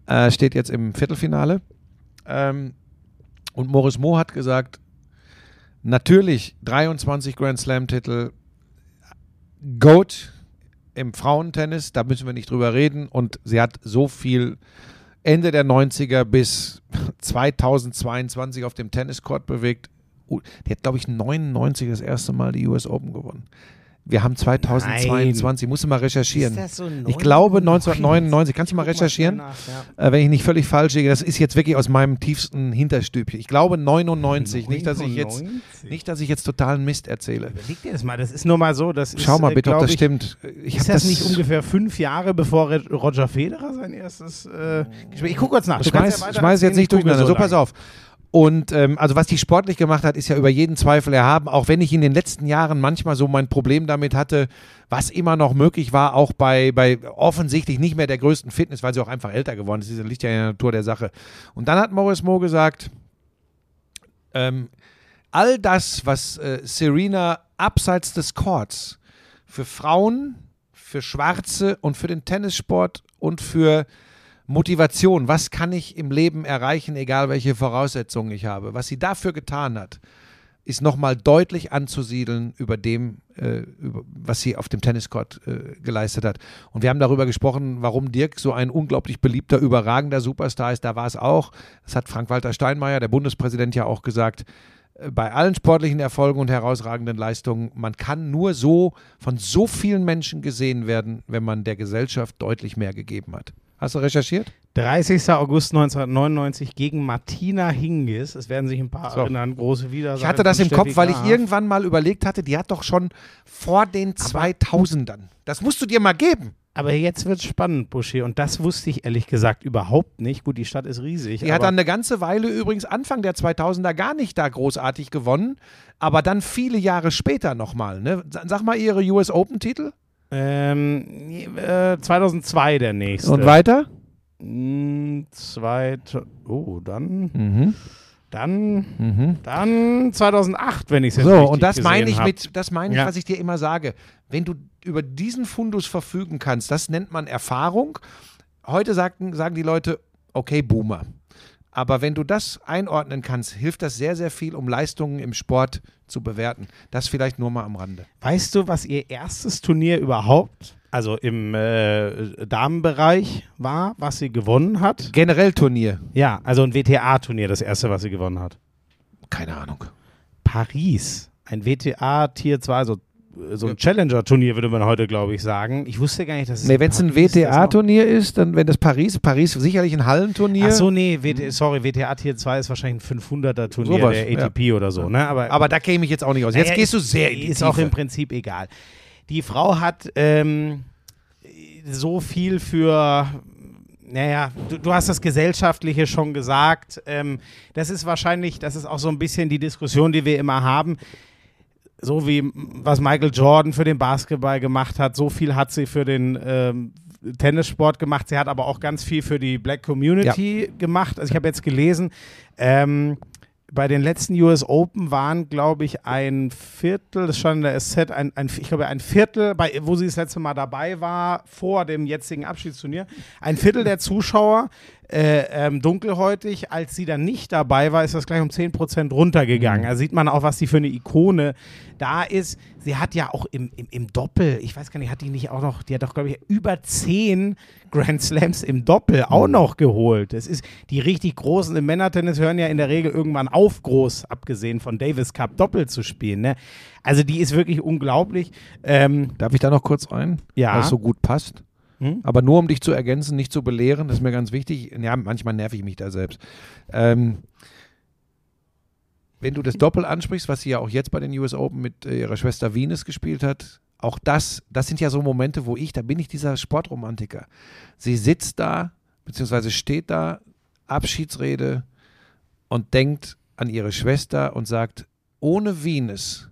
Äh, steht jetzt im Viertelfinale. Ähm, und Morismo hat gesagt, natürlich 23 Grand Slam-Titel, GOAT im Frauentennis, da müssen wir nicht drüber reden. Und sie hat so viel Ende der 90er bis 2022 auf dem Tenniscourt bewegt. Die hat, glaube ich, 99 das erste Mal die US Open gewonnen. Wir haben 2022, musst du mal recherchieren. Ich glaube 1999, kannst du mal recherchieren? Äh, wenn ich nicht völlig falsch liege, das ist jetzt wirklich aus meinem tiefsten Hinterstübchen. Ich glaube 99, nicht dass ich jetzt nicht, dass ich jetzt totalen Mist erzähle. Überleg dir das mal, das ist nur mal so. Das Schau ist, mal äh, bitte, ob das ich, stimmt. Ich Ist hab das, nicht ungefähr fünf Jahre bevor Roger Federer sein erstes äh, Gespräch? Ich gucke kurz nach. Du schmeiß, ja schmeiß jetzt nicht durcheinander. So, lange. pass auf. Und ähm, also was die sportlich gemacht hat, ist ja über jeden Zweifel erhaben. Auch wenn ich in den letzten Jahren manchmal so mein Problem damit hatte, was immer noch möglich war, auch bei, bei offensichtlich nicht mehr der größten Fitness, weil sie auch einfach älter geworden ist. Das liegt ja in der Natur der Sache. Und dann hat Morris Mo gesagt, ähm, all das, was äh, Serena abseits des Courts für Frauen, für Schwarze und für den Tennissport und für Motivation, was kann ich im Leben erreichen, egal welche Voraussetzungen ich habe, was sie dafür getan hat, ist nochmal deutlich anzusiedeln über dem, äh, über, was sie auf dem Tenniscourt äh, geleistet hat. Und wir haben darüber gesprochen, warum Dirk so ein unglaublich beliebter, überragender Superstar ist. Da war es auch. Das hat Frank-Walter Steinmeier, der Bundespräsident, ja auch gesagt. äh, Bei allen sportlichen Erfolgen und herausragenden Leistungen, man kann nur so von so vielen Menschen gesehen werden, wenn man der Gesellschaft deutlich mehr gegeben hat. Hast du recherchiert? 30. August 1999 gegen Martina Hingis. Es werden sich ein paar So. erinnern, große Widersacher. Ich hatte das im Kopf, weil ich irgendwann mal überlegt hatte, die hat doch schon vor den 2000ern. Das musst du dir mal geben. Aber jetzt wird es spannend, Buschi. Und das wusste ich ehrlich gesagt überhaupt nicht. Gut, die Stadt ist riesig. Die hat dann eine ganze Weile übrigens Anfang der 2000er gar nicht da großartig gewonnen, aber dann viele Jahre später nochmal. Ne? Sa- Sag mal ihre US Open-Titel. Ähm, äh, 2002 der nächste. Und weiter? Mm, zweit, oh, dann, Mhm. dann, Mhm. dann 2008, wenn ich es jetzt So, richtig und das meine ich hab. mit, das meine ich, Ja. was ich dir immer sage. Wenn du über diesen Fundus verfügen kannst, das nennt man Erfahrung. Heute sagen, sagen die Leute, okay, Boomer. Aber wenn du das einordnen kannst, hilft das sehr, sehr viel, um Leistungen im Sport zu bewerten. Das vielleicht nur mal am Rande. Weißt du, was ihr erstes Turnier überhaupt, also im äh, Damenbereich war, was sie gewonnen hat? Generell Turnier. Ja, also ein WTA-Turnier, das erste, was sie gewonnen hat. Keine Ahnung. Paris, ein WTA Tier 2, also so ein Challenger-Turnier, würde man heute, glaube ich, sagen. Ich wusste gar nicht, dass es Nee, wenn es ein WTA-Turnier ist, dann wenn das Paris, Paris sicherlich ein Hallenturnier. Ach so, nee, WT, sorry, WTA Tier 2 ist wahrscheinlich ein 500er-Turnier Sowas, der ATP oder so, ne? Aber, Aber da käme ich jetzt auch nicht aus. Jetzt Naja, gehst du sehr in die Ist Tiefe. auch im Prinzip egal. Die Frau hat ähm, so viel für, naja, du, du hast das Gesellschaftliche schon gesagt. Ähm, das ist wahrscheinlich, das ist auch so ein bisschen die Diskussion, die wir immer haben. So wie was Michael Jordan für den Basketball gemacht hat, so viel hat sie für den ähm, Tennissport gemacht. Sie hat aber auch ganz viel für die Black Community gemacht. Also ich habe jetzt gelesen, ähm, bei den letzten US Open waren, glaube ich, ein Viertel, das stand in der SZ, ein, ein, ich glaube, ein Viertel, bei, wo sie das letzte Mal dabei war, vor dem jetzigen Abschiedsturnier, ein Viertel der Zuschauer äh, ähm, dunkelhäutig. Als sie dann nicht dabei war, ist das gleich um 10% runtergegangen. Da sieht man auch, was sie für eine Ikone da ist. Sie hat ja auch im, im, im Doppel, ich weiß gar nicht, hat die nicht auch noch, die hat doch, glaube ich, über 10 Grand Slams im Doppel auch noch geholt. Das ist, die richtig Großen im Männertennis hören ja in der Regel irgendwann auf, groß, abgesehen von Davis Cup Doppel zu spielen. Ne? Also die ist wirklich unglaublich. Ähm, Darf ich da noch kurz rein? Ja. Weil es so gut passt. Hm? Aber nur um dich zu ergänzen, nicht zu belehren, das ist mir ganz wichtig. Ja, manchmal nerv ich mich da selbst. Ähm, wenn du das Doppel ansprichst, was sie ja auch jetzt bei den US Open mit äh, ihrer Schwester Venus gespielt hat, auch das, das sind ja so Momente, wo ich, da bin ich dieser Sportromantiker. Sie sitzt da, beziehungsweise steht da, Abschiedsrede und denkt an ihre Schwester und sagt, ohne Venus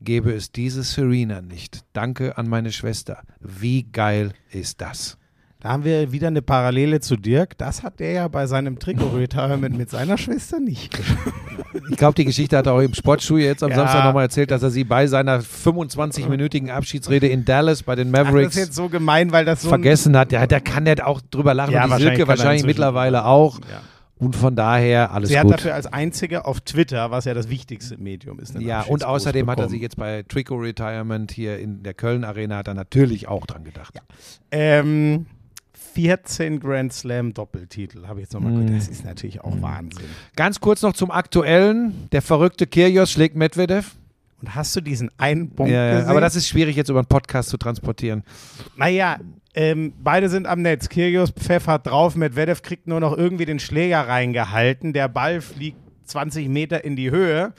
gäbe es diese Serena nicht. Danke an meine Schwester. Wie geil ist das? Da haben wir wieder eine Parallele zu Dirk. Das hat er ja bei seinem Trikot-Retirement mit seiner Schwester nicht. Ich glaube, die Geschichte hat er auch im Sportschuh jetzt am Ja. Samstag nochmal erzählt, dass er sie bei seiner 25-minütigen Abschiedsrede in Dallas bei den Ach, das Mavericks ist jetzt so gemein, weil das so vergessen hat. Ja, da kann er auch drüber lachen. Ja, die wahrscheinlich Silke wahrscheinlich mittlerweile auch. Ja. Und von daher alles Sie hat gut. dafür als einzige auf Twitter, was ja das wichtigste Medium ist. Ja, und außerdem hat er bekommen. sich jetzt bei Trico Retirement hier in der Köln Arena hat er natürlich auch dran gedacht. Ähm, 14 Grand Slam Doppeltitel, habe ich jetzt nochmal gehört. Das ist natürlich auch Wahnsinn. Ganz kurz noch zum aktuellen. Der verrückte Kyrgios schlägt Medvedev. Und hast du diesen einen Punkt Ja, gesehen? aber das ist schwierig jetzt über einen Podcast zu transportieren. Naja, ähm, beide sind am Netz. Kyrgios pfeffert drauf, Medvedev kriegt nur noch irgendwie den Schläger reingehalten. Der Ball fliegt 20 Meter in die Höhe.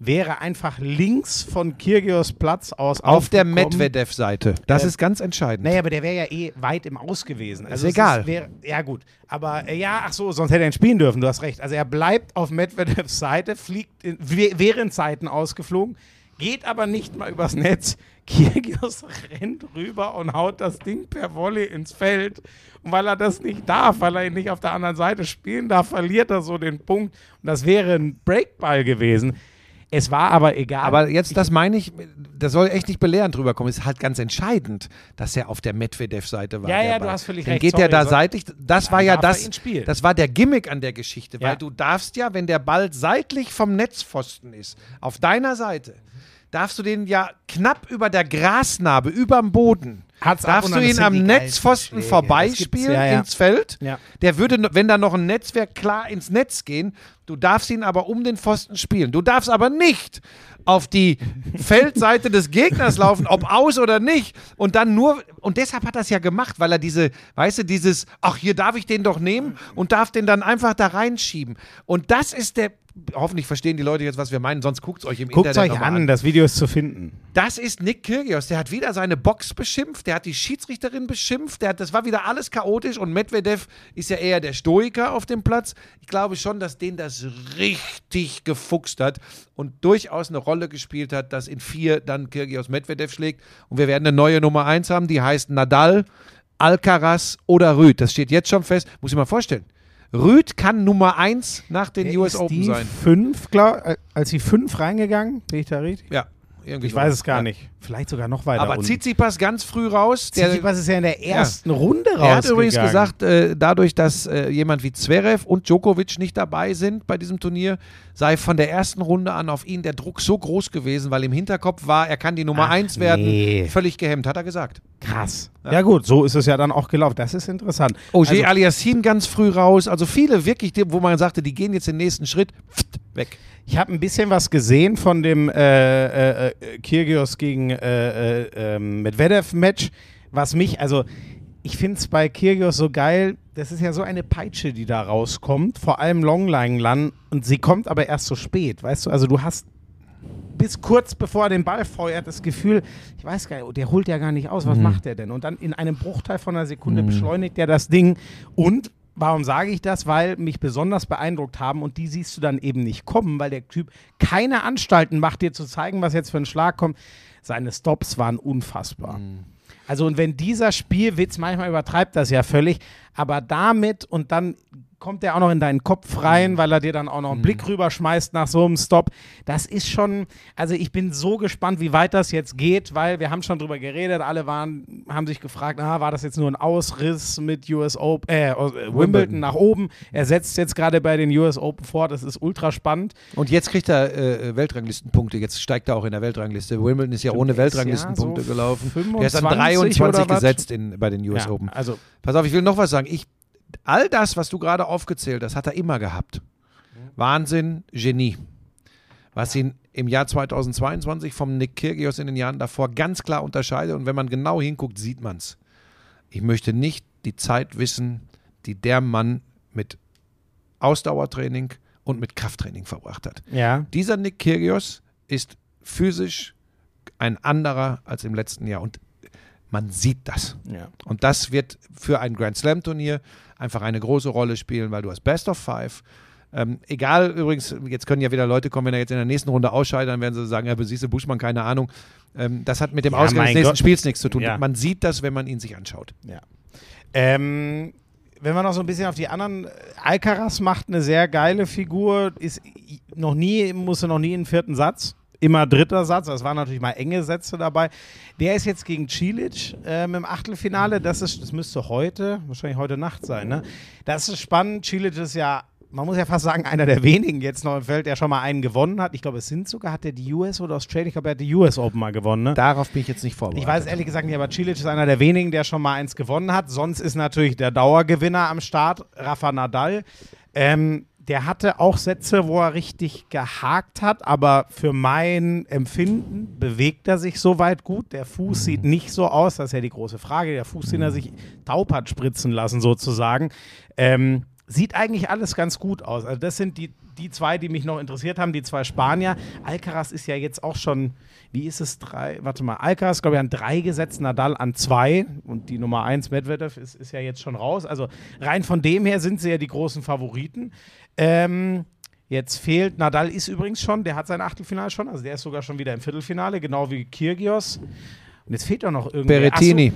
Wäre einfach links von Kyrgios Platz aus Auf der. Medvedev-Seite. Das Äh, ist ganz entscheidend. Naja, aber der wäre ja eh weit im Aus gewesen. Also Ist egal. wäre- ja, gut. Aber äh, ja, ach so, sonst hätte er ihn spielen dürfen, du hast recht. Also er bleibt auf Medvedevs Seite, fliegt in, während Seiten ausgeflogen, geht aber nicht mal übers Netz. Kyrgios rennt rüber und haut das Ding per Volley ins Feld. Und weil er das nicht darf, weil er ihn nicht auf der anderen Seite spielen darf, verliert er so den Punkt. Und das wäre ein Breakball gewesen. Es war aber egal. Aber jetzt, das meine ich, das soll echt nicht belehrend drüber kommen. Ist halt ganz entscheidend, dass er auf der Medvedev-Seite war. Ja, ja, Ball. du hast völlig Dann recht. geht Sorry, der da seitlich. Das war ja er das. Das war der Gimmick an der Geschichte, Ja. weil du darfst ja, wenn der Ball seitlich vom Netzpfosten ist, auf deiner Seite, darfst du den ja knapp über der Grasnarbe, überm Boden. Hat's darfst du ihn am Netzpfosten vorbeispielen ja, ja. ins Feld. Ja. Der würde, wenn da noch ein Netzwerk klar ins Netz gehen, du darfst ihn aber um den Pfosten spielen. Du darfst aber nicht auf die Feldseite des Gegners laufen, ob aus oder nicht. Und dann nur, und deshalb hat er es ja gemacht, weil er diese, weißt du, dieses, ach, hier darf ich den doch nehmen und darf den dann einfach da reinschieben. Und das ist der, hoffentlich verstehen die Leute jetzt, was wir meinen, sonst guckt es euch im Guckt Internet euch an, das Video ist zu finden. das ist Nick Kyrgios. Der hat wieder seine Box beschimpft, der hat die Schiedsrichterin beschimpft, der hat, das war wieder alles chaotisch und Medvedev ist ja eher der Stoiker auf dem Platz. Ich glaube schon, dass den das richtig gefuchst hat und durchaus eine Rolle gespielt hat, dass in vier dann Kyrgios Medvedev schlägt und wir werden eine neue Nummer eins haben, die heißt Nadal, Alcaraz oder Rüd. Das steht jetzt schon fest. Muss ich mal vorstellen. Rüd kann Nummer eins nach den US Ist Open sein. Fünf, glaub, äh, als die fünf reingegangen, bin ich da richtig? Ja, irgendwie Ich weiß es gar Ja. nicht. Vielleicht sogar noch weiter. Aber unten. Tsitsipas ganz früh raus. Tsitsipas ist ja in der ersten Runde raus. Er hat übrigens gesagt, äh, dadurch, dass äh, jemand wie Zverev und Djokovic nicht dabei sind bei diesem Turnier, sei von der ersten Runde an auf ihn der Druck so groß gewesen, weil im Hinterkopf war, er kann die Nummer Ach, 1 werden. nee. Völlig gehemmt, hat er gesagt. krass. Ja. gut, so ist es ja dann auch gelaufen. Das ist interessant. Ogier Also, Aliassim ganz früh raus. Also viele wirklich, wo man sagte, die gehen jetzt den nächsten Schritt, pft, weg. ich habe ein bisschen was gesehen von dem äh, äh, äh, Kyrgios gegen äh, äh, ähm, Medvedev-Match, was mich, also ich finde es bei Kyrgios so geil, das ist ja so eine Peitsche, die da rauskommt, vor allem Longline Lan und sie kommt aber erst so spät, weißt du, also du hast bis kurz bevor er den Ball feuert, das Gefühl, ich weiß gar nicht, der holt ja gar nicht aus, was macht der denn? Und dann in einem Bruchteil von einer Sekunde beschleunigt er das Ding und Warum sage ich das? Weil mich besonders beeindruckt haben und die siehst du dann eben nicht kommen, weil der Typ keine Anstalten macht, dir zu zeigen, was jetzt für ein Schlag kommt. Seine Stops waren unfassbar. Also und wenn dieser Spielwitz, manchmal übertreibt das ja völlig, aber damit und dann kommt der auch noch in deinen Kopf rein, weil er dir dann auch noch einen Blick rüberschmeißt nach so einem Stop. Das ist schon, also ich bin so gespannt, wie weit das jetzt geht, weil wir haben schon drüber geredet, alle waren, haben sich gefragt, ah, war das jetzt nur ein Ausriss mit US Open, äh, Wimbledon nach oben. Er setzt jetzt gerade bei den US Open fort, das ist ultra spannend. Und jetzt kriegt er äh, Weltranglistenpunkte. Jetzt steigt er auch in der Weltrangliste. Wimbledon ist ja ohne der ist ja Weltranglistenpunkte so gelaufen. 25 Der ist an oder 23 was? gesetzt in, bei den US Ja, Open. also Pass auf, ich will noch was sagen. Ich, all das, was du gerade aufgezählt hast, hat er immer gehabt. Wahnsinn, Genie. Was ihn im Jahr 2022 vom Nick Kyrgios in den Jahren davor ganz klar unterscheidet. Und wenn man genau hinguckt, sieht man es. Ich möchte nicht die Zeit wissen, die der Mann mit Ausdauertraining und mit Krafttraining verbracht hat. ja, Dieser Nick Kyrgios ist physisch ein anderer als im letzten Jahr. Und man sieht das. ja. Und das wird für ein Grand Slam Turnier einfach eine große Rolle spielen, weil du hast Best of Five. Ähm, egal, übrigens, jetzt können ja wieder Leute kommen, wenn er jetzt in der nächsten Runde ausscheidet, dann werden sie sagen, ja, siehst du Buschmann, keine Ahnung. Ähm, das hat mit dem Ja, Ausgang des nächsten Gott. Spiels nichts zu tun. Ja. Man sieht das, wenn man ihn sich anschaut. Ja. Ähm, wenn wir noch so ein bisschen auf die anderen, Alcaraz macht eine sehr geile Figur, ist noch nie, musste noch nie in den vierten Satz. Immer dritter Satz, das waren natürlich mal enge Sätze dabei. Der ist jetzt gegen Cilic ähm, im Achtelfinale. Das, ist, das müsste heute, wahrscheinlich heute Nacht sein. Ne? Das ist spannend. Cilic ist ja, man muss ja fast sagen, einer der wenigen jetzt noch im Feld, der schon mal einen gewonnen hat. Ich glaube, es sind sogar, hat der die US oder Australia? Ich glaube, er hat die US Open mal gewonnen. Ne? Darauf bin ich jetzt nicht vorbereitet. Ich weiß ehrlich gesagt nicht, aber Cilic ist einer der wenigen, der schon mal eins gewonnen hat. Sonst ist natürlich der Dauergewinner am Start, Rafa Nadal. Ähm, der hatte auch Sätze, wo er richtig gehakt hat, aber für mein Empfinden bewegt er sich soweit gut. Der Fuß sieht nicht so aus, das ist ja die große Frage. Der Fuß, den er sich taub hat spritzen lassen, sozusagen. Ähm, sieht eigentlich alles ganz gut aus. Also, das sind die, die zwei, die mich noch interessiert haben, die zwei Spanier. Alcaraz ist ja jetzt auch schon, wie ist es, drei, warte mal, Alcaraz, glaube ich, an drei gesetzt, Nadal an zwei und die Nummer eins, Medvedev, ist, ist ja jetzt schon raus. Also rein von dem her sind sie ja die großen Favoriten. Ähm, jetzt fehlt, Nadal ist übrigens schon, der hat sein Achtelfinale schon, also der ist sogar schon wieder im Viertelfinale, genau wie Kyrgios. Und jetzt fehlt doch noch irgendwie. Berrettini.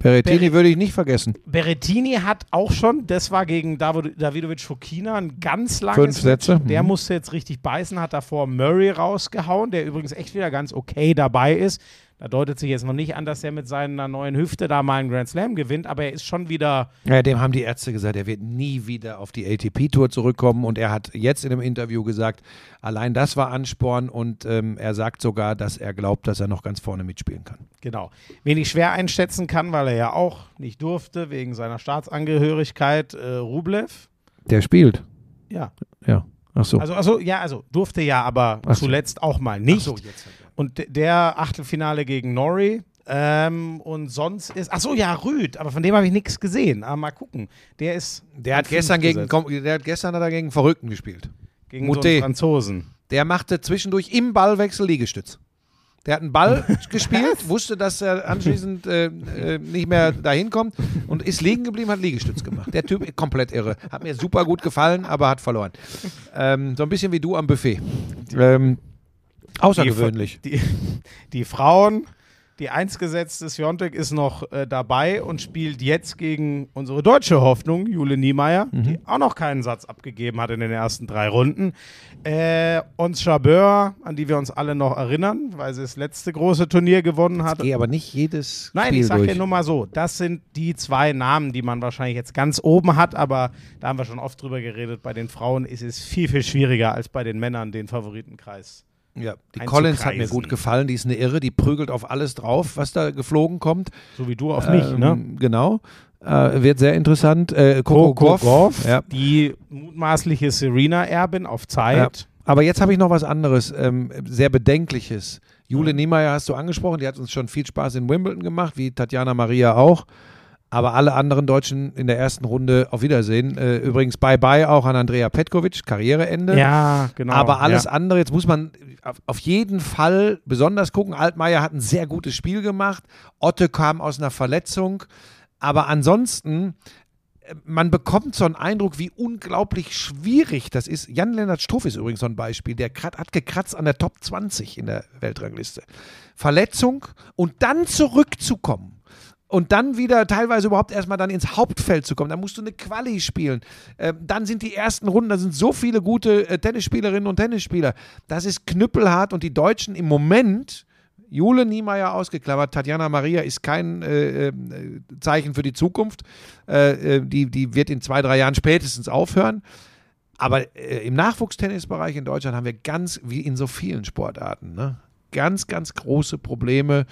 Berrettini Berre- würde ich nicht vergessen. Berrettini hat auch schon, das war gegen David, Davidovic Fokina, ein ganz langes Fünf Sätze. Match. Der Mhm. musste jetzt richtig beißen, hat davor Murray rausgehauen, der übrigens echt wieder ganz okay dabei ist. Da deutet sich jetzt noch nicht an, dass er mit seiner neuen Hüfte da mal einen Grand Slam gewinnt, aber er ist schon wieder Ja, dem haben die Ärzte gesagt, er wird nie wieder auf die ATP-Tour zurückkommen. Und er hat jetzt in einem Interview gesagt, allein das war Ansporn. Und ähm, er sagt sogar, dass er glaubt, dass er noch ganz vorne mitspielen kann. Genau. Wen ich schwer einschätzen kann, weil er ja auch nicht durfte, wegen seiner Staatsangehörigkeit, äh, Rublev. Der spielt. Ja. Ja. Ach so. Also, also, ja, also durfte ja, aber Ach so. zuletzt auch mal nicht. Ach so, jetzt. Und d- der Achtelfinale gegen Norrie. Ähm, und sonst ist. Ach so, ja, Rüd, aber von dem habe ich nichts gesehen. Aber mal gucken. Der ist. Der hat, gestern gegen, komm, der hat gestern hat er gegen Verrückten gespielt. gegen so Moutet. einen Franzosen. Der machte zwischendurch im Ballwechsel Liegestütz. Der hat einen Ball gespielt, wusste, dass er anschließend äh, äh, nicht mehr dahin kommt und ist liegen geblieben, hat Liegestütz gemacht. Der Typ komplett irre. Hat mir super gut gefallen, aber hat verloren. Ähm, so ein bisschen wie du am Buffet. Ähm, außergewöhnlich. Die, die Frauen, die eins gesetzte Sviontek ist noch äh, dabei und spielt jetzt gegen unsere deutsche Hoffnung, Jule Niemeyer, die auch noch keinen Satz abgegeben hat in den ersten drei Runden. Äh, Ons Jabeur, an die wir uns alle noch erinnern, weil sie das letzte große Turnier gewonnen hat. Gehe aber nicht jedes Nein, Spiel ich sage ja nur mal so, das sind die zwei Namen, die man wahrscheinlich jetzt ganz oben hat, aber da haben wir schon oft drüber geredet, bei den Frauen ist es viel, viel schwieriger als bei den Männern, den Favoritenkreis. Ja, die. Collins hat mir gut gefallen. Die ist eine Irre. Die prügelt auf alles drauf, was da geflogen kommt. So wie du auf mich, Ähm, ne? Genau. Äh, wird sehr interessant. Äh, Coco, Coco Gauff. Gauff, Ja. die mutmaßliche Serena-Erbin auf Zeit. Aber jetzt habe ich noch was anderes, ähm, sehr Bedenkliches. Jule Niemeyer hast du angesprochen, die hat uns schon viel Spaß in Wimbledon gemacht, wie Tatjana Maria auch. Aber alle anderen Deutschen in der ersten Runde auf Wiedersehen. Äh, übrigens Bye-bye auch an Andrea Petkovic, Karriereende. Ja, genau. Aber alles ja. andere, jetzt muss man auf, jeden Fall besonders gucken. Altmaier hat ein sehr gutes Spiel gemacht. Otte kam aus einer Verletzung. Aber ansonsten, äh, man bekommt so einen Eindruck, wie unglaublich schwierig das ist. Jan-Lennart Struff ist übrigens so ein Beispiel. Der hat gekratzt an der Top 20 in der Weltrangliste. Verletzung und dann zurückzukommen und dann wieder teilweise überhaupt erstmal dann ins Hauptfeld zu kommen. Da musst du eine Quali spielen. Ähm, dann sind die ersten Runden, da sind so viele gute äh, Tennisspielerinnen und Tennisspieler. Das ist knüppelhart und die Deutschen im Moment. Jule Niemeyer ausgeklammert. Tatjana Maria ist kein äh, äh, Zeichen für die Zukunft. Äh, äh, die, die wird in zwei, drei Jahren spätestens aufhören. Aber äh, im Nachwuchstennisbereich in Deutschland haben wir ganz, wie in so vielen Sportarten, ne, ganz, ganz große Probleme.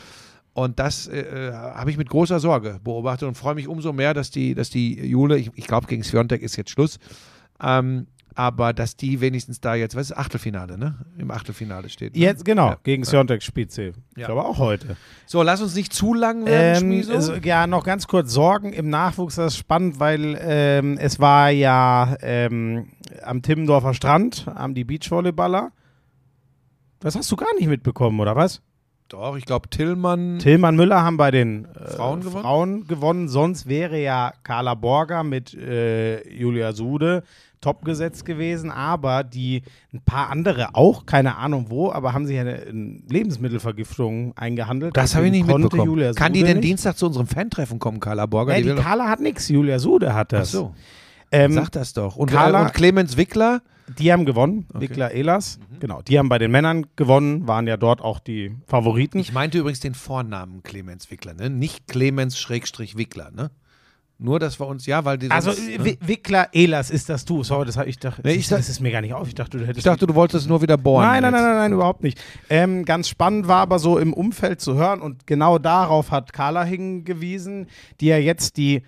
Und das äh, äh, habe ich mit großer Sorge beobachtet und freue mich umso mehr, dass die, dass die Jule, ich, ich glaube, gegen Sviontek ist jetzt Schluss, ähm, aber dass die wenigstens da jetzt, was ist Achtelfinale, ne? Im Achtelfinale steht. Ne? Jetzt, genau, Ja. gegen Siontek spielt sie. Ich Ja. glaube auch heute. So, lass uns nicht zu lang werden, Ähm, also, ja, noch ganz kurz Sorgen im Nachwuchs, das ist spannend, weil ähm, es war ja ähm, am Timmendorfer Strand, haben die Beachvolleyballer. Das hast du gar nicht mitbekommen, oder was? Doch, ich glaube, Tillmann. Tillmann Müller haben bei den äh, Frauen gewonnen? Frauen gewonnen. Sonst wäre ja Carla Borger mit äh, Julia Sude top gesetzt gewesen, aber die ein paar andere auch, keine Ahnung wo, aber haben sich eine, eine Lebensmittelvergiftung eingehandelt. das habe ich nicht mitbekommen. Julia Kann die Sude denn nicht. Dienstag zu unserem Fan-Treffen kommen, Carla Borger? Nee, Die die Carla hat nichts, Julia Sude hat Ach das. so, Ähm, sag das doch. Und, Carla- äh, und Clemens Wickler? Die haben gewonnen, Okay. Mhm. Wickler Ehlers. Genau, die haben bei den Männern gewonnen, waren ja dort auch die Favoriten. Ich meinte übrigens den Vornamen Clemens Wickler, ne? Nicht Clemens Schrägstrich Wickler, ne? Nur, dass wir uns, ja, weil die also ne? Wi- Wickler Ehlers ist das du. Sorry, das habe ich doch. Nee, ich das ist mir gar nicht auf. Ich dachte, du hättest Ich dachte, du wolltest es nur wieder bohren. Nein, nein, nein, nein, nein, überhaupt nicht. Ähm, ganz spannend war aber so im Umfeld zu hören und genau darauf hat Carla hingewiesen, die ja jetzt die,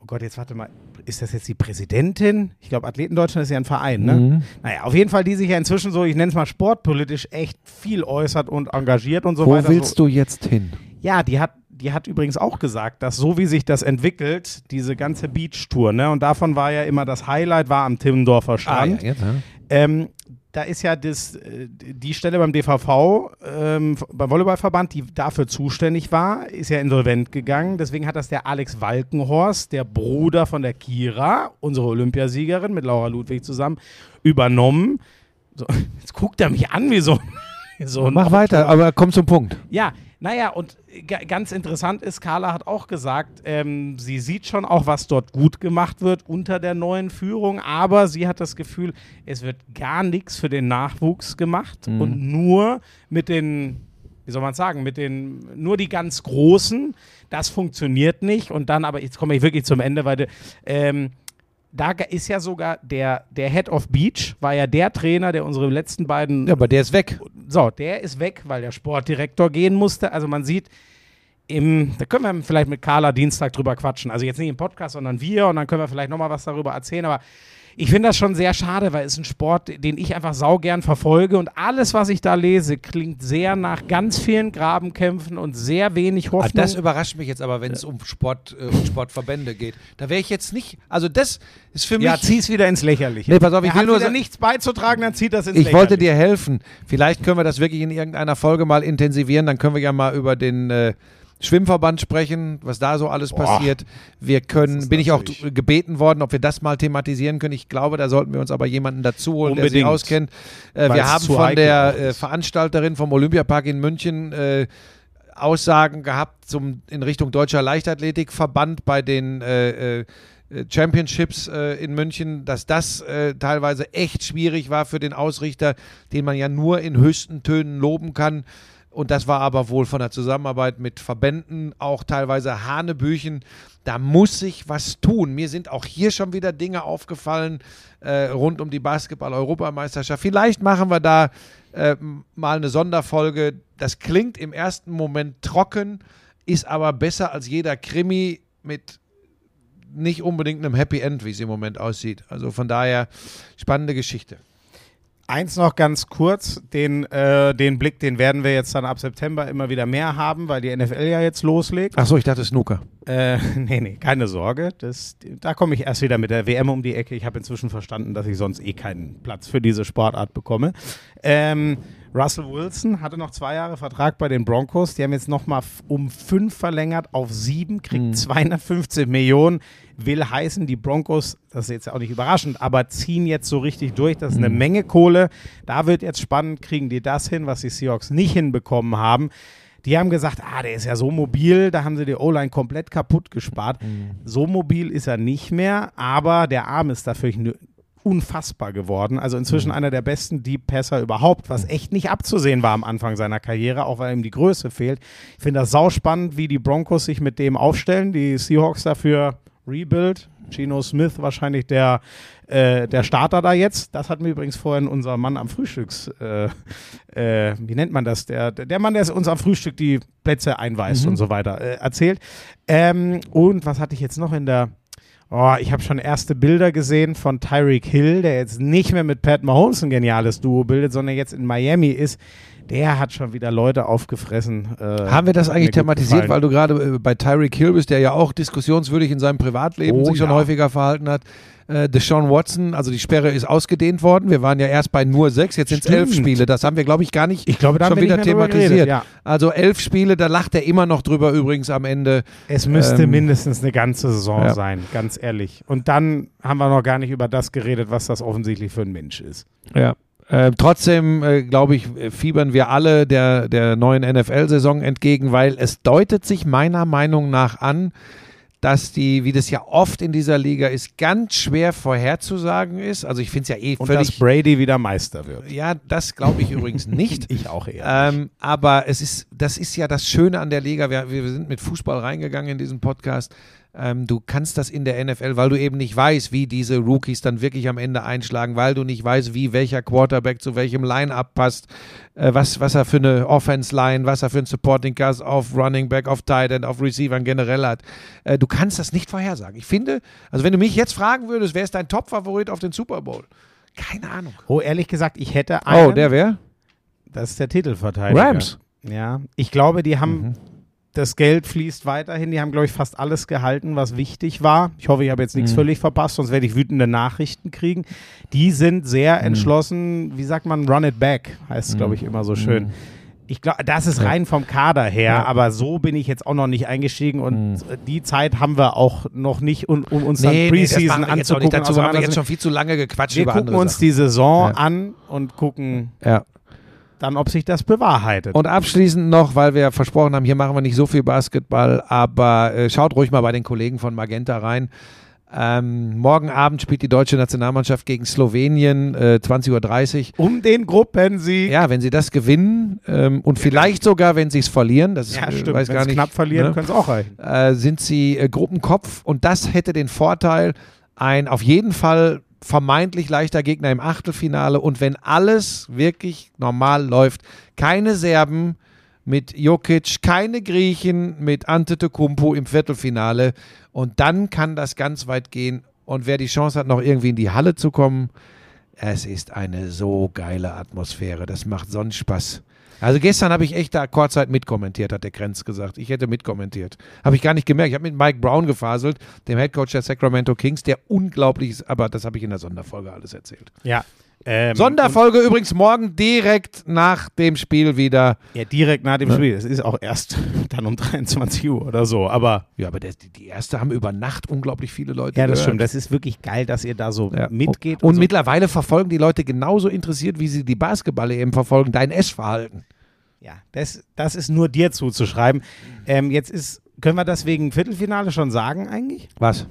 oh Gott, jetzt warte mal, ist das jetzt die Präsidentin? Ich glaube, Athleten Deutschland ist ja ein Verein, ne? Mhm. Naja, auf jeden Fall, die sich ja inzwischen so, ich nenne es mal sportpolitisch, echt viel äußert und engagiert und so Wo weiter. willst so. du jetzt hin? Ja, die hat, die hat übrigens auch gesagt, dass so wie sich das entwickelt, diese ganze Beach-Tour, ne? Und davon war ja immer das Highlight, war am Timmendorfer Strand. Ah, jetzt, ja. Ähm, da ist ja das, äh, die Stelle beim DVV, ähm, beim Volleyballverband, die dafür zuständig war, ist ja insolvent gegangen. Deswegen hat das der Alex Walkenhorst, der Bruder von der Kira, unsere Olympiasiegerin mit Laura Ludwig zusammen, übernommen. So, jetzt guckt er mich an wie so, wie so ein Mach weiter, aber komm zum Punkt. ja, naja, und ga- ganz interessant ist, Carla hat auch gesagt, ähm, sie sieht schon auch, was dort gut gemacht wird unter der neuen Führung, aber sie hat das Gefühl, es wird gar nichts für den Nachwuchs gemacht und nur mit den, wie soll man sagen, mit den, nur die ganz Großen, das funktioniert nicht und dann, aber jetzt komme ich wirklich zum Ende, weil ähm, da ist ja sogar der, der Head of Beach, war ja der Trainer, der unsere letzten beiden Ja, aber der ist weg. so, der ist weg, weil der Sportdirektor gehen musste. Also man sieht, im, da können wir vielleicht mit Carla Dienstag drüber quatschen. Also jetzt nicht im Podcast, sondern wir und dann können wir vielleicht nochmal was darüber erzählen. Aber ich finde das schon sehr schade, weil es ist ein Sport, den ich einfach saugern verfolge und alles, was ich da lese, klingt sehr nach ganz vielen Grabenkämpfen und sehr wenig Ah, Hoffnung. das überrascht mich jetzt aber, wenn es um Sport äh, und Sportverbände geht. Da wäre ich jetzt nicht, also das ist für mich. ja, zieh's wieder ins Lächerliche. Nee, pass auf, ich er will nur nichts beizutragen, dann zieht das ins Ich Lächerliche. wollte dir helfen. Vielleicht können wir das wirklich in irgendeiner Folge mal intensivieren. Dann können wir ja mal über den äh, Schwimmverband sprechen, was da so alles Boah. passiert. Wir können, bin ich auch gebeten worden, ob wir das mal thematisieren können. Ich glaube, da sollten wir uns aber jemanden dazu holen, der sich Unbedingt. auskennt. Äh, wir haben von der äh. Veranstalterin vom Olympiapark in München äh, Aussagen gehabt zum, in Richtung Deutscher Leichtathletikverband bei den äh, äh, Championships äh, in München, dass das äh, teilweise echt schwierig war für den Ausrichter, den man ja nur in höchsten Tönen loben kann. Und das war aber wohl von der Zusammenarbeit mit Verbänden auch teilweise Hanebüchen. Da muss sich was tun. Mir sind auch hier schon wieder Dinge aufgefallen äh, rund um die Basketball-Europameisterschaft. Vielleicht machen wir da äh, mal eine Sonderfolge. Das klingt im ersten Moment trocken, ist aber besser als jeder Krimi mit nicht unbedingt einem Happy End, wie es im Moment aussieht. Also von daher spannende Geschichte. Eins noch ganz kurz, den, äh, den Blick, den werden wir jetzt dann ab September immer wieder mehr haben, weil die NFL ja jetzt loslegt. Achso, ich dachte Snooker. Äh, nee, nee, keine Sorge. Das, da komme ich erst wieder mit der WM um die Ecke. Ich habe inzwischen verstanden, dass ich sonst eh keinen Platz für diese Sportart bekomme. Ähm, Russell Wilson hatte noch zwei Jahre Vertrag bei den Broncos. Die haben jetzt nochmal um fünf verlängert auf sieben, kriegt 215 Millionen. Will heißen, die Broncos, das ist jetzt auch nicht überraschend, aber ziehen jetzt so richtig durch. Das ist eine Menge Kohle. Da wird jetzt spannend, kriegen die das hin, was die Seahawks nicht hinbekommen haben. Die haben gesagt, ah, der ist ja so mobil, da haben sie die O-Line komplett kaputt gespart. So mobil ist er nicht mehr, aber der Arm ist dafür unfassbar geworden. Also inzwischen einer der besten Deep Passer überhaupt, was echt nicht abzusehen war am Anfang seiner Karriere, auch weil ihm die Größe fehlt. Ich finde das sauspannend, wie die Broncos sich mit dem aufstellen. Die Seahawks dafür Rebuild. Geno Smith wahrscheinlich der, äh, der Starter da jetzt. Das hat mir übrigens vorhin unser Mann am Frühstücks, äh, äh, wie nennt man das? Der, der Mann, der uns am Frühstück die Plätze einweist und so weiter, äh, erzählt. Ähm, und was hatte ich jetzt noch in der Oh, ich habe schon erste Bilder gesehen von Tyreek Hill, der jetzt nicht mehr mit Pat Mahomes ein geniales Duo bildet, sondern jetzt in Miami ist. Der hat schon wieder Leute aufgefressen. äh, Haben wir das eigentlich thematisiert, gefallen. weil du gerade äh, bei Tyreek Hill bist, der ja auch diskussionswürdig in seinem Privatleben Oh, sich schon ja. häufiger verhalten hat. Äh, Deshaun Watson, also die Sperre ist ausgedehnt worden. Wir waren ja erst bei nur sechs, jetzt sind es elf. Spiele. Das haben wir, glaube ich, gar nicht Ich glaube, schon wieder thematisiert. geredet, ja. Also elf Spiele, da lacht er immer noch drüber übrigens am Ende. Es müsste Ähm, mindestens eine ganze Saison ja. sein, ganz ehrlich. Und dann haben wir noch gar nicht über das geredet, was das offensichtlich für ein Mensch ist. Ja. Äh, trotzdem, äh, glaube ich, fiebern wir alle der, der neuen NFL-Saison entgegen, weil es deutet sich meiner Meinung nach an, dass die, wie das ja oft in dieser Liga ist, ganz schwer vorherzusagen ist. Also ich finde es ja eh Und dass völlig. Brady wieder Meister wird. Ja, das glaube ich übrigens nicht. Ich auch eher. Ähm, aber es ist, das ist ja das Schöne an der Liga. Wir, wir sind mit Fußball reingegangen in diesen Podcast. Ähm, du kannst das in der NFL, weil du eben nicht weißt, wie diese Rookies dann wirklich am Ende einschlagen, weil du nicht weißt, wie welcher Quarterback zu welchem Line-Up passt, äh, was, was er für eine Offense-Line, was er für ein Supporting Cast auf Running Back, auf Tight End, auf Receivern generell hat. Äh, du kannst das nicht vorhersagen. Ich finde, also wenn du mich jetzt fragen würdest, wer ist dein Top-Favorit auf den Super Bowl? Keine Ahnung. oh, ehrlich gesagt, ich hätte einen. Oh, der wer? Das ist der Titelverteidiger. Rams. Ja, ich glaube, die haben Mhm. Das Geld fließt weiterhin. Die haben, glaube ich, fast alles gehalten, was wichtig war. Ich hoffe, ich habe jetzt nichts Mhm. völlig verpasst, sonst werde ich wütende Nachrichten kriegen. Die sind sehr Mhm. entschlossen, wie sagt man, run it back, heißt es, glaube ich, immer so schön. Ich glaube, das ist rein vom Kader her, Ja. aber so bin ich jetzt auch noch nicht eingestiegen und die Zeit haben wir auch noch nicht, um, um uns Nee, dann nee, Preseason auch anzugucken. Dazu haben wir jetzt schon viel zu lange gequatscht wir über gucken uns Sachen. die Saison Ja. an und gucken Ja. Dann, ob sich das bewahrheitet. Und abschließend noch, weil wir versprochen haben, hier machen wir nicht so viel Basketball, aber äh, schaut ruhig mal bei den Kollegen von Magenta rein. Ähm, morgen Abend spielt die deutsche Nationalmannschaft gegen Slowenien, äh, 20.30 Uhr. um den Gruppensieg. Ja, wenn sie das gewinnen ähm, und vielleicht sogar, wenn sie es verlieren, das Ja, äh, stimmt. weiß Wenn gar nicht, knapp verlieren, ne? können es auch reichen. äh, sind sie äh, Gruppenkopf und das hätte den Vorteil, ein auf jeden Fall vermeintlich leichter Gegner im Achtelfinale. Und wenn alles wirklich normal läuft, keine Serben mit Jokic, keine Griechen mit Antetokounmpo im Viertelfinale. Und dann kann das ganz weit gehen. Und wer die Chance hat, noch irgendwie in die Halle zu kommen, es ist eine so geile Atmosphäre, das macht sonst Spaß. Also gestern habe ich echt da Kurzzeit mitkommentiert, hat der Krenz gesagt. Ich hätte mitkommentiert. Habe ich gar nicht gemerkt. Ich habe mit Mike Brown gefaselt, dem Headcoach der Sacramento Kings, der unglaublich ist, aber das habe ich in der Sonderfolge alles erzählt. Ja. Ähm, Sonderfolge übrigens morgen direkt nach dem Spiel wieder. und- Ja, direkt nach dem Spiel. Es ist auch erst dann um 23 Uhr oder so. Aber Ja, aber das, die, erste haben über Nacht unglaublich viele Leute ja, das gehört. stimmt. Das ist wirklich geil, dass ihr da so Ja. mitgeht. Und, so. mittlerweile verfolgen die Leute genauso interessiert, wie sie die Basketball eben verfolgen, dein Essverhalten. Ja, das, das ist nur dir zuzuschreiben. Ähm, jetzt ist, können wir das wegen Viertelfinale schon sagen eigentlich? Was?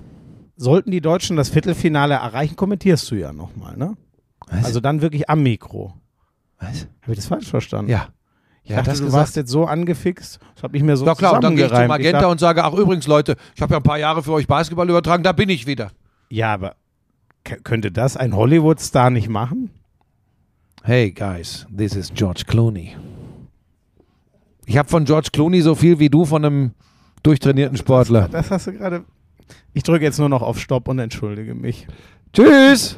Sollten die Deutschen das Viertelfinale erreichen, kommentierst du ja nochmal, ne? Was? Also dann wirklich am Mikro. Was? Habe ich das falsch verstanden? Ja. Ich Ja, dachte, das du gesagt. warst jetzt so angefixt. Das habe ich mir so Na klar, und dann gehe ich zu zusammengereimt. Ich Magenta dachte- und sage, ach übrigens Leute, ich habe ja ein paar Jahre für euch Basketball übertragen, da bin ich wieder. Ja, aber könnte das ein Hollywood-Star nicht machen? Hey guys, this is George Clooney. Ich habe von George Clooney so viel wie du von einem durchtrainierten Sportler. Das hast du gerade. Ich drücke jetzt nur noch auf Stopp und entschuldige mich. Tschüss!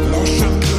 Sexiness, Lauschangriff,